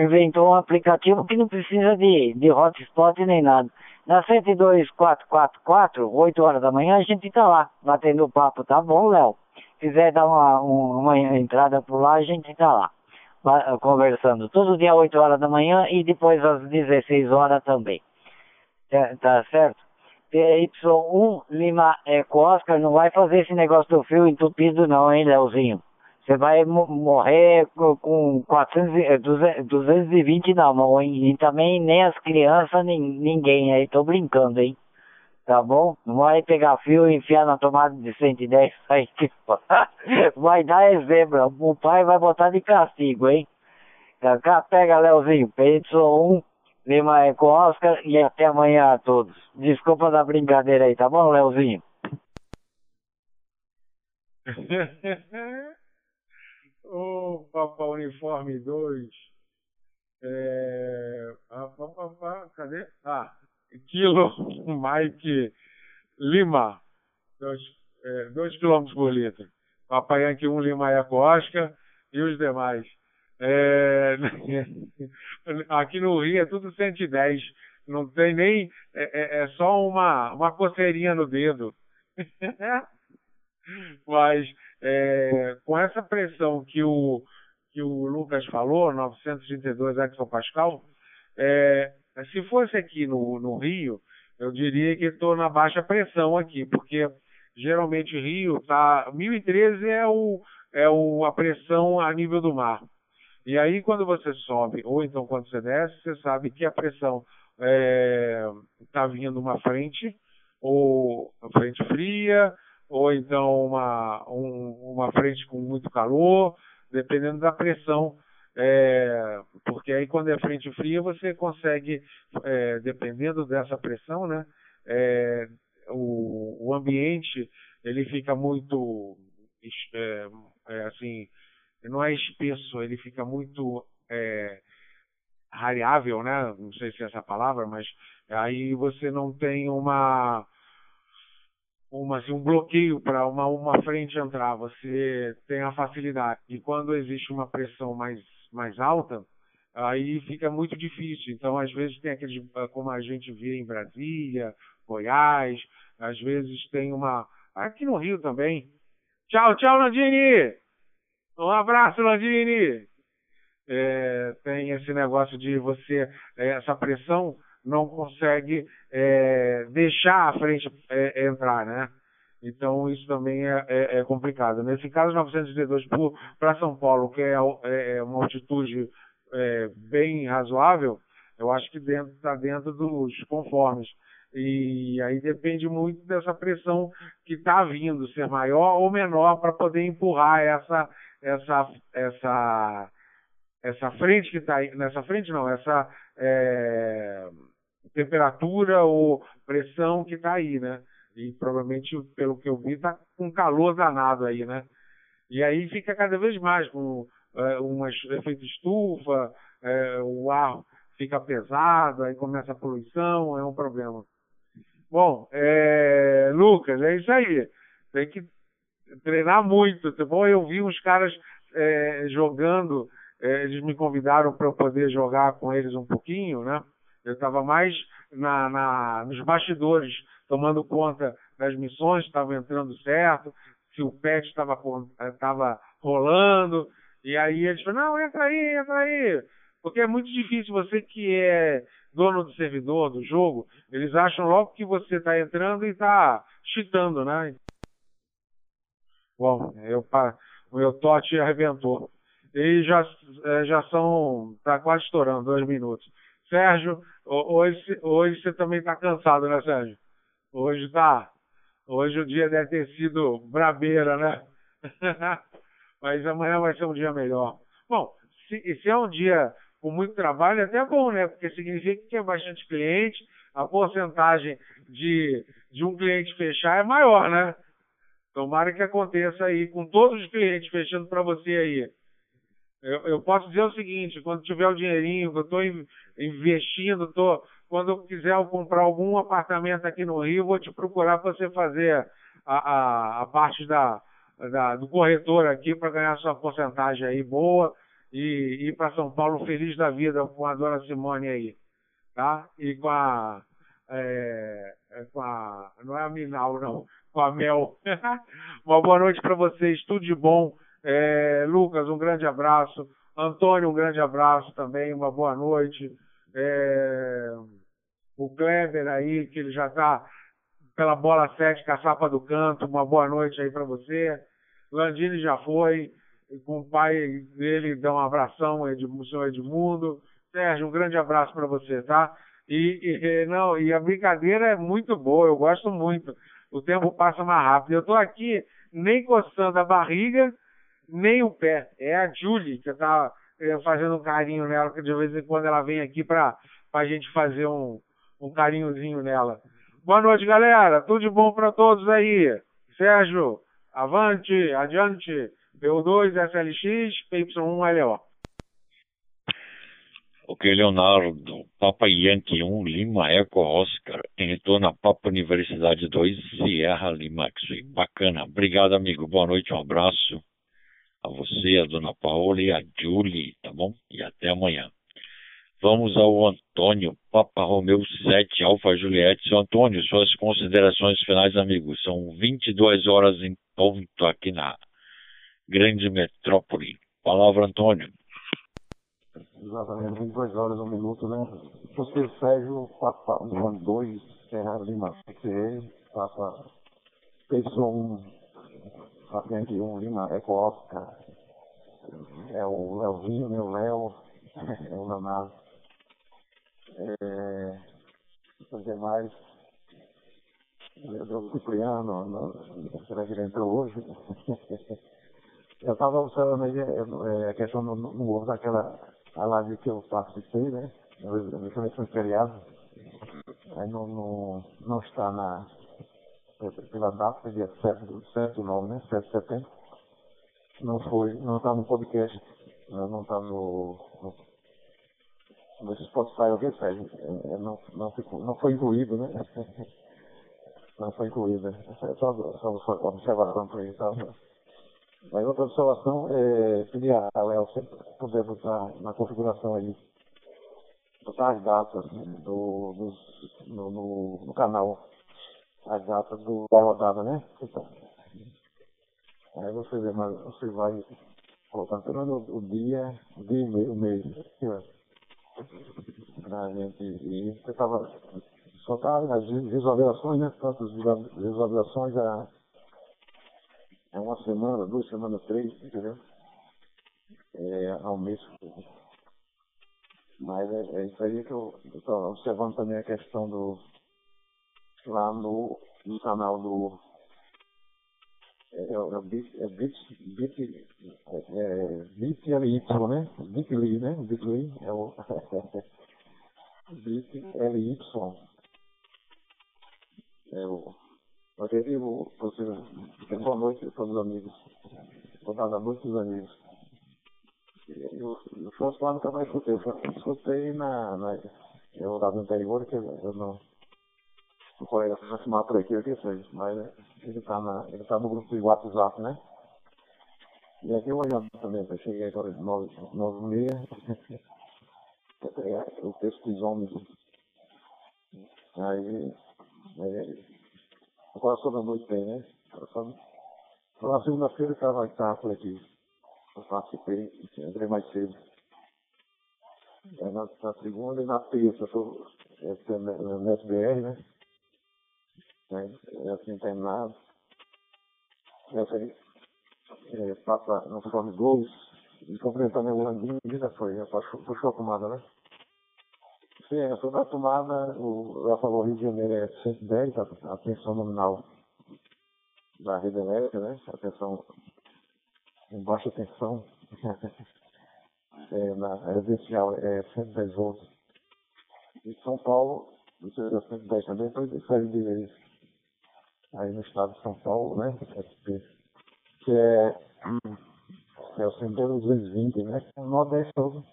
inventou um aplicativo que não precisa de, de hotspot nem nada. Na 72444, 8 horas da manhã, a gente tá lá, batendo papo, tá bom, Léo? quiser dar uma, uma entrada por lá, a gente está lá, conversando. Todo dia 8 horas da manhã e depois às 16 horas também. Tá, tá certo? PY1 Lima Eco Oscar não vai fazer esse negócio do fio entupido não, hein, Leozinho? Você vai morrer com 400, 220 na mão, hein? E também nem as crianças, nem ninguém aí, tô brincando, hein? tá bom? Não vai pegar fio e enfiar na tomada de 110 aí, vai dar é zebra. O pai vai botar de castigo, hein? Cá, pega, Leozinho, PY1, Lima com Oscar e até amanhã a todos. Desculpa da brincadeira aí, tá bom, Leozinho? Ô, Papa Uniforme 2. É... Cadê? Ah, Kilo Mike Lima, 2 é, dois quilômetros por litro. Papai Yankee 1 Lima Eco Oscar e os demais. É, aqui no Rio é tudo 110. Não tem nem. É, é, é só uma, uma coceirinha no dedo. Mas é, com essa pressão que o, que o Lucas falou, 932 hectopascal, é, se fosse aqui no, no Rio, eu diria que estou na baixa pressão aqui, porque geralmente Rio tá 1013 é o é o, a pressão a nível do mar. E aí quando você sobe ou então quando você desce, você sabe que a pressão está é, tá vindo uma frente ou frente fria ou então uma um, uma frente com muito calor, dependendo da pressão é, porque aí quando é frente fria você consegue, é, dependendo dessa pressão, né, é, o, o ambiente ele fica muito é, é, assim, não é espesso, ele fica muito é, rareável, né? Não sei se é essa palavra, mas aí você não tem uma uma, assim, um bloqueio para uma, uma frente entrar, você tem a facilidade. E quando existe uma pressão mais mais alta, aí fica muito difícil. Então, às vezes tem aqueles, ah, como a gente vê em Brasília, Goiás, às vezes tem uma. Aqui no Rio também. Tchau, tchau, Landini! Um abraço, Landini! É, tem esse negócio de você, é, essa pressão não consegue é, deixar a frente é, entrar, né? Então isso também é, é, é complicado. Nesse caso, 932 para São Paulo, que é, é, é uma altitude bem razoável, eu acho que está dentro dos conformes. E aí depende muito dessa pressão que está vindo, ser maior ou menor, para poder empurrar essa, essa, essa, essa frente que está nessa frente não, essa é, temperatura ou pressão que está aí, né? E provavelmente, pelo que eu vi, está com calor danado aí, né? E aí fica cada vez mais com é, um efeito estufa, é, o ar fica pesado, aí começa a poluição, é um problema. Bom, é, Lucas, é isso aí. Tem que treinar muito. Bom? Eu vi uns caras é, jogando, eles me convidaram para eu poder jogar com eles um pouquinho, né? Eu estava mais na, na, nos bastidores, tomando conta das missões, estava entrando certo, se o pet estava estava rolando, e aí eles falaram, não, entra aí, entra aí. Porque é muito difícil você que é dono do servidor, do jogo, eles acham logo que você está entrando e está cheatando, né? Bom, eu, o meu tote arrebentou. E já, é, já são, está quase estourando, dois minutos. Sérgio, hoje, hoje você também está cansado, né, Sérgio? Hoje tá. Hoje o dia deve ter sido brabeira, né? Mas amanhã vai ser um dia melhor. Bom, se, se é um dia com muito trabalho, é até bom, né? Porque significa que é bastante cliente, a porcentagem de, de um cliente fechar é maior, né? Tomara que aconteça aí com todos os clientes fechando para você aí. Eu, eu, posso dizer o seguinte, quando tiver o dinheirinho que eu estou investindo, tô, quando eu quiser comprar algum apartamento aqui no Rio, vou te procurar para você fazer a, a, a parte da, da, do corretor aqui para ganhar sua porcentagem aí boa e ir para São Paulo feliz da vida com a dona Simone aí, tá? E com a, é, é com a não é a Minal não, com a Mel. Uma boa noite para vocês, tudo de bom. É, Lucas, um grande abraço. Antônio, um grande abraço também, uma boa noite. É, o Kleber aí, que ele já está pela bola 7, caçapa do canto, uma boa noite aí para você. Landini já foi, com o pai dele, dá um abração, o senhor Edmundo. Sérgio, um grande abraço para você, tá? E, e, não, e a brincadeira é muito boa, eu gosto muito. O tempo passa mais rápido. Eu estou aqui nem coçando a barriga, nem o pé. É a Julie que está eh, fazendo um carinho nela, que de vez em quando ela vem aqui para a gente fazer um, um carinhozinho nela. Boa noite, galera. Tudo de bom para todos aí. Sérgio, avante, adiante. PO2, SLX, PY1, LO. Ok, Leonardo, Papa Yankee 1, Lima Eco Oscar, em retorno a Papa Universidade 2, Sierra Lima. Bacana, obrigado amigo, boa noite, um abraço a você, a dona Paola e a Julie, tá bom? E até amanhã. Vamos ao Antônio, Papa Romeu 7, Alfa Juliette. Seu Antônio, suas considerações finais, amigos. São 22 horas em ponto aqui na grande metrópole. Palavra, Antônio. Exatamente, 22 horas, um minuto, né? Você, Sérgio, Papa 2, Serra Lima, PCE, Papa Pessoa 1, Paciente 1, Lima, Eco Oscar. É o Leozinho, meu Léo, é o Leonardo é, os demais, o Cipriano, será que ele entrou hoje? eu estava observando aí é, a questão no, no, daquela a live que eu participei, né? Justamente foi feriado. Aí não, não, não está na pela data, dia 7, 7 9, né? 7 de setembro. Não foi, não está no podcast, não está no, no no Spotify alguém fez, é, não, não, ficou, não foi incluído, né? Não foi incluído. É só, só, só observação para isso. Tá? Mas outra observação é pedir a Léo se puder botar na configuração aí, botar as datas do, dos, no, no, no, canal, as datas do, da rodada, né? Então, aí você vê, mas você vai colocando o, o dia, o dia e o mês. Pra gente ir. Você estava só tá nas visualizações, né? Tantas visualizações já é uma semana, duas semanas, três, entendeu? É, ao mês. Mas é, é isso aí que eu estou observando também a questão do lá no, no canal do é, é o bit, é bit, bit, é, é, bit LY, né? Bitly, né? Bitly é o bit LY. É o, ele, o, você, boa noite a todos os amigos. Boa noite aos amigos. Eu, eu fosse lá nunca mais escutei, eu escutei na, na eu lá no interior que eu não o colega se chamar por aqui, eu que sei, mas ele está tá no grupo de WhatsApp, né? E aqui eu olhando também, eu cheguei agora de nove, nove e meia, para pegar o texto dos homens. Aí, aí agora só da noite tem, né? Só, na segunda-feira eu estava tava por aqui. Eu participei, entrei mais cedo. Aí na, na segunda e na terça, eu estou é, no SBR, né? Né? É assim terminado. Essa aí é, passa no forma 2 e complementando o Landinho, já foi, já puxou, a tomada, né? Sim, é, sobre a tomada, o, ela falou Rio de Janeiro é 110, a, a tensão nominal da rede elétrica, né? A tensão em baixa tensão é, na residencial é 110 volts. E São Paulo, isso é 110 também, depois difere de aí no estado de São Paulo, né? Que é, é o Centro 220, né? O Nordeste todo.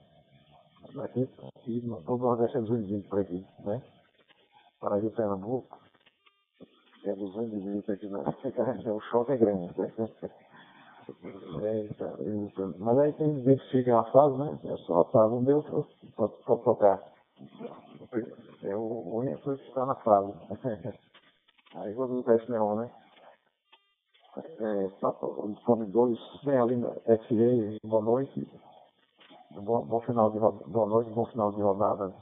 Aqui, aqui todo o Nordeste é 220 por aqui, né? Paraíba Pernambuco. É 220 aqui, né? O choque é grande. Né? É, tá, mas aí tem identifica a fase, né? É só a fase o meu para tocar. É o único que está na fase. Aí quando não teste neon, né? É, o fone 2, vem ali na FA, boa noite. Bom, bom final de boa noite, bom final de rodada.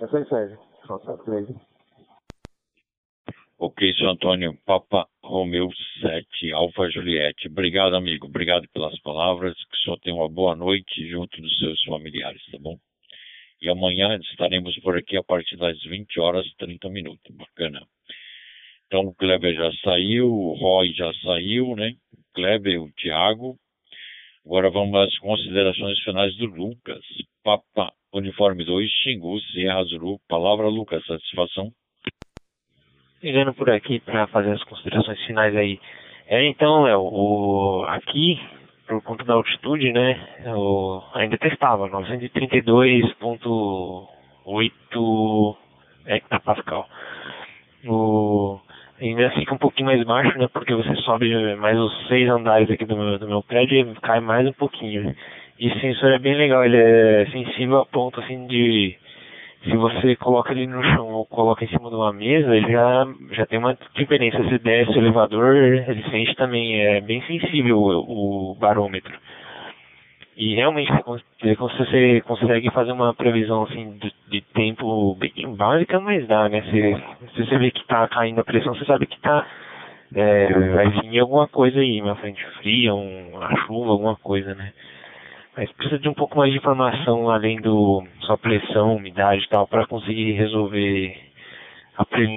É isso aí, Sérgio. 3. Ok, seu Antônio. Papa Romeu 7, Alfa Juliette. Obrigado, amigo. Obrigado pelas palavras. Que só tenha uma boa noite junto dos seus familiares, tá bom? E amanhã estaremos por aqui a partir das 20 horas e 30 minutos. Bacana. Então o Kleber já saiu, o Roy já saiu, né? O Kleber, o Thiago. Agora vamos às considerações finais do Lucas. Papa Uniforme 2, Xingu, Sierra Zulu. Palavra, Lucas, satisfação. Chegando por aqui para fazer as considerações finais aí. É, então, Léo, o, aqui, por conta da altitude, né, o, ainda testava 932.8 hectopascal. O, ainda fica um pouquinho mais baixo, né? Porque você sobe mais os seis andares aqui do meu, do meu prédio e cai mais um pouquinho. E esse sensor é bem legal, ele é sensível a ponto assim de se você coloca ele no chão ou coloca em cima de uma mesa, ele já, já tem uma diferença. Se desce o elevador, ele sente também, é bem sensível o, o barômetro. E realmente você consegue fazer uma previsão assim de, de tempo bem básica, mas dá, né? Se, se você vê que está caindo a pressão, você sabe que está é, vai vir alguma coisa aí, uma frente fria, um, uma chuva, alguma coisa, né? Mas precisa de um pouco mais de informação além do só pressão, umidade e tal, para conseguir resolver a previsão.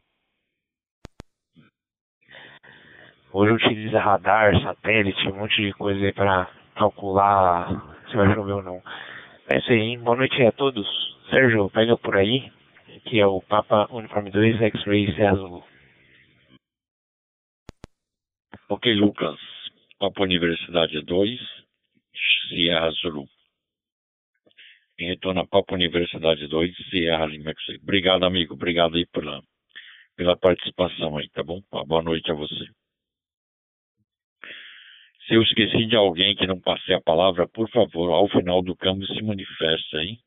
Hoje utiliza radar, satélite, um monte de coisa aí para calcular se vai chover ou não. É isso aí, hein? Boa noite a todos. Sérgio, pega por aí, que é o Papa Uniforme 2 X-Ray C Azul. Ok, Lucas. Papa Universidade 2, Sierra. Em retorno a Papa Universidade 2, Sierra Lima. Obrigado, amigo. Obrigado aí pela, pela participação aí, tá bom? Boa noite a você. Se eu esqueci de alguém que não passei a palavra, por favor, ao final do câmbio se manifesta aí,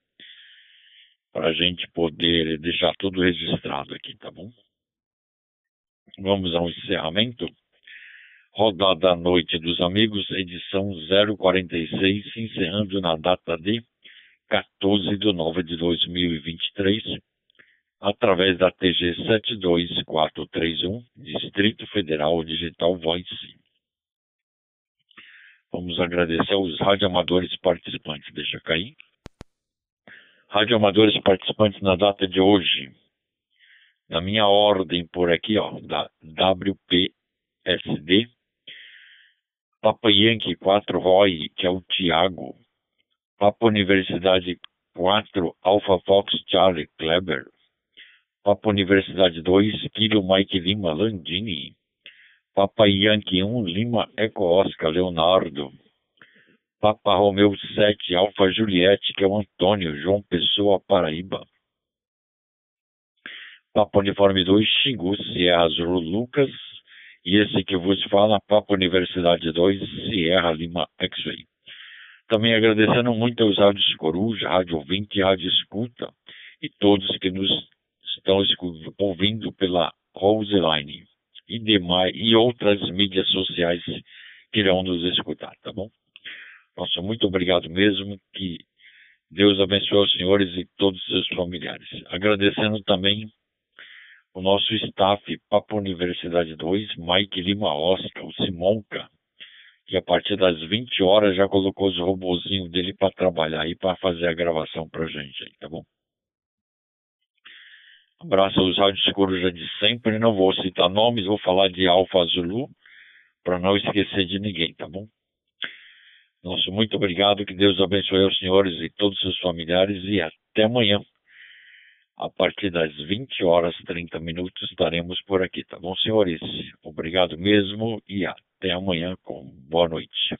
para a gente poder deixar tudo registrado aqui, tá bom? Vamos ao encerramento. Rodada à Noite dos Amigos, edição 046, encerrando na data de 14 de 9 de 2023, através da TG 72431, Distrito Federal Digital Voice. Vamos agradecer aos radioamadores participantes. Deixa cair. Radioamadores participantes na data de hoje. Na minha ordem por aqui, ó, da WPSD, Papa Yankee 4 Roy, que é o Tiago. Papa Universidade 4 Alpha Fox Charlie Kleber. Papa Universidade 2 Kilo Mike Lima Landini. Papa Yankee 1 Lima Eco Oscar Leonardo. Papa Romeu 7 Alfa Juliette, que é o Antônio João Pessoa Paraíba. Papa Uniforme 2 Xingu Sierra Zulu Lucas. E esse que vos fala, Papa Universidade 2 Sierra Lima X-Ray. Também agradecendo muito aos rádios Coruja, Rádio Ouvinte e Rádio Escuta e todos que nos estão ouvindo pela Roseline e demais e outras mídias sociais que irão nos escutar, tá bom? Nossa, muito obrigado mesmo, que Deus abençoe os senhores e todos os seus familiares. Agradecendo também o nosso staff Papo Universidade 2, Mike Lima Oscar, o Simonca, que a partir das 20 horas já colocou os robozinhos dele para trabalhar aí, para fazer a gravação pra gente aí, tá bom? Abraço aos rádios coruja de sempre, não vou citar nomes, vou falar de Alfa Zulu, para não esquecer de ninguém, tá bom? Nosso muito obrigado, que Deus abençoe os senhores e todos os seus familiares e até amanhã. A partir das 20 horas e 30 minutos estaremos por aqui, tá bom, senhores? Obrigado mesmo e até amanhã com boa noite.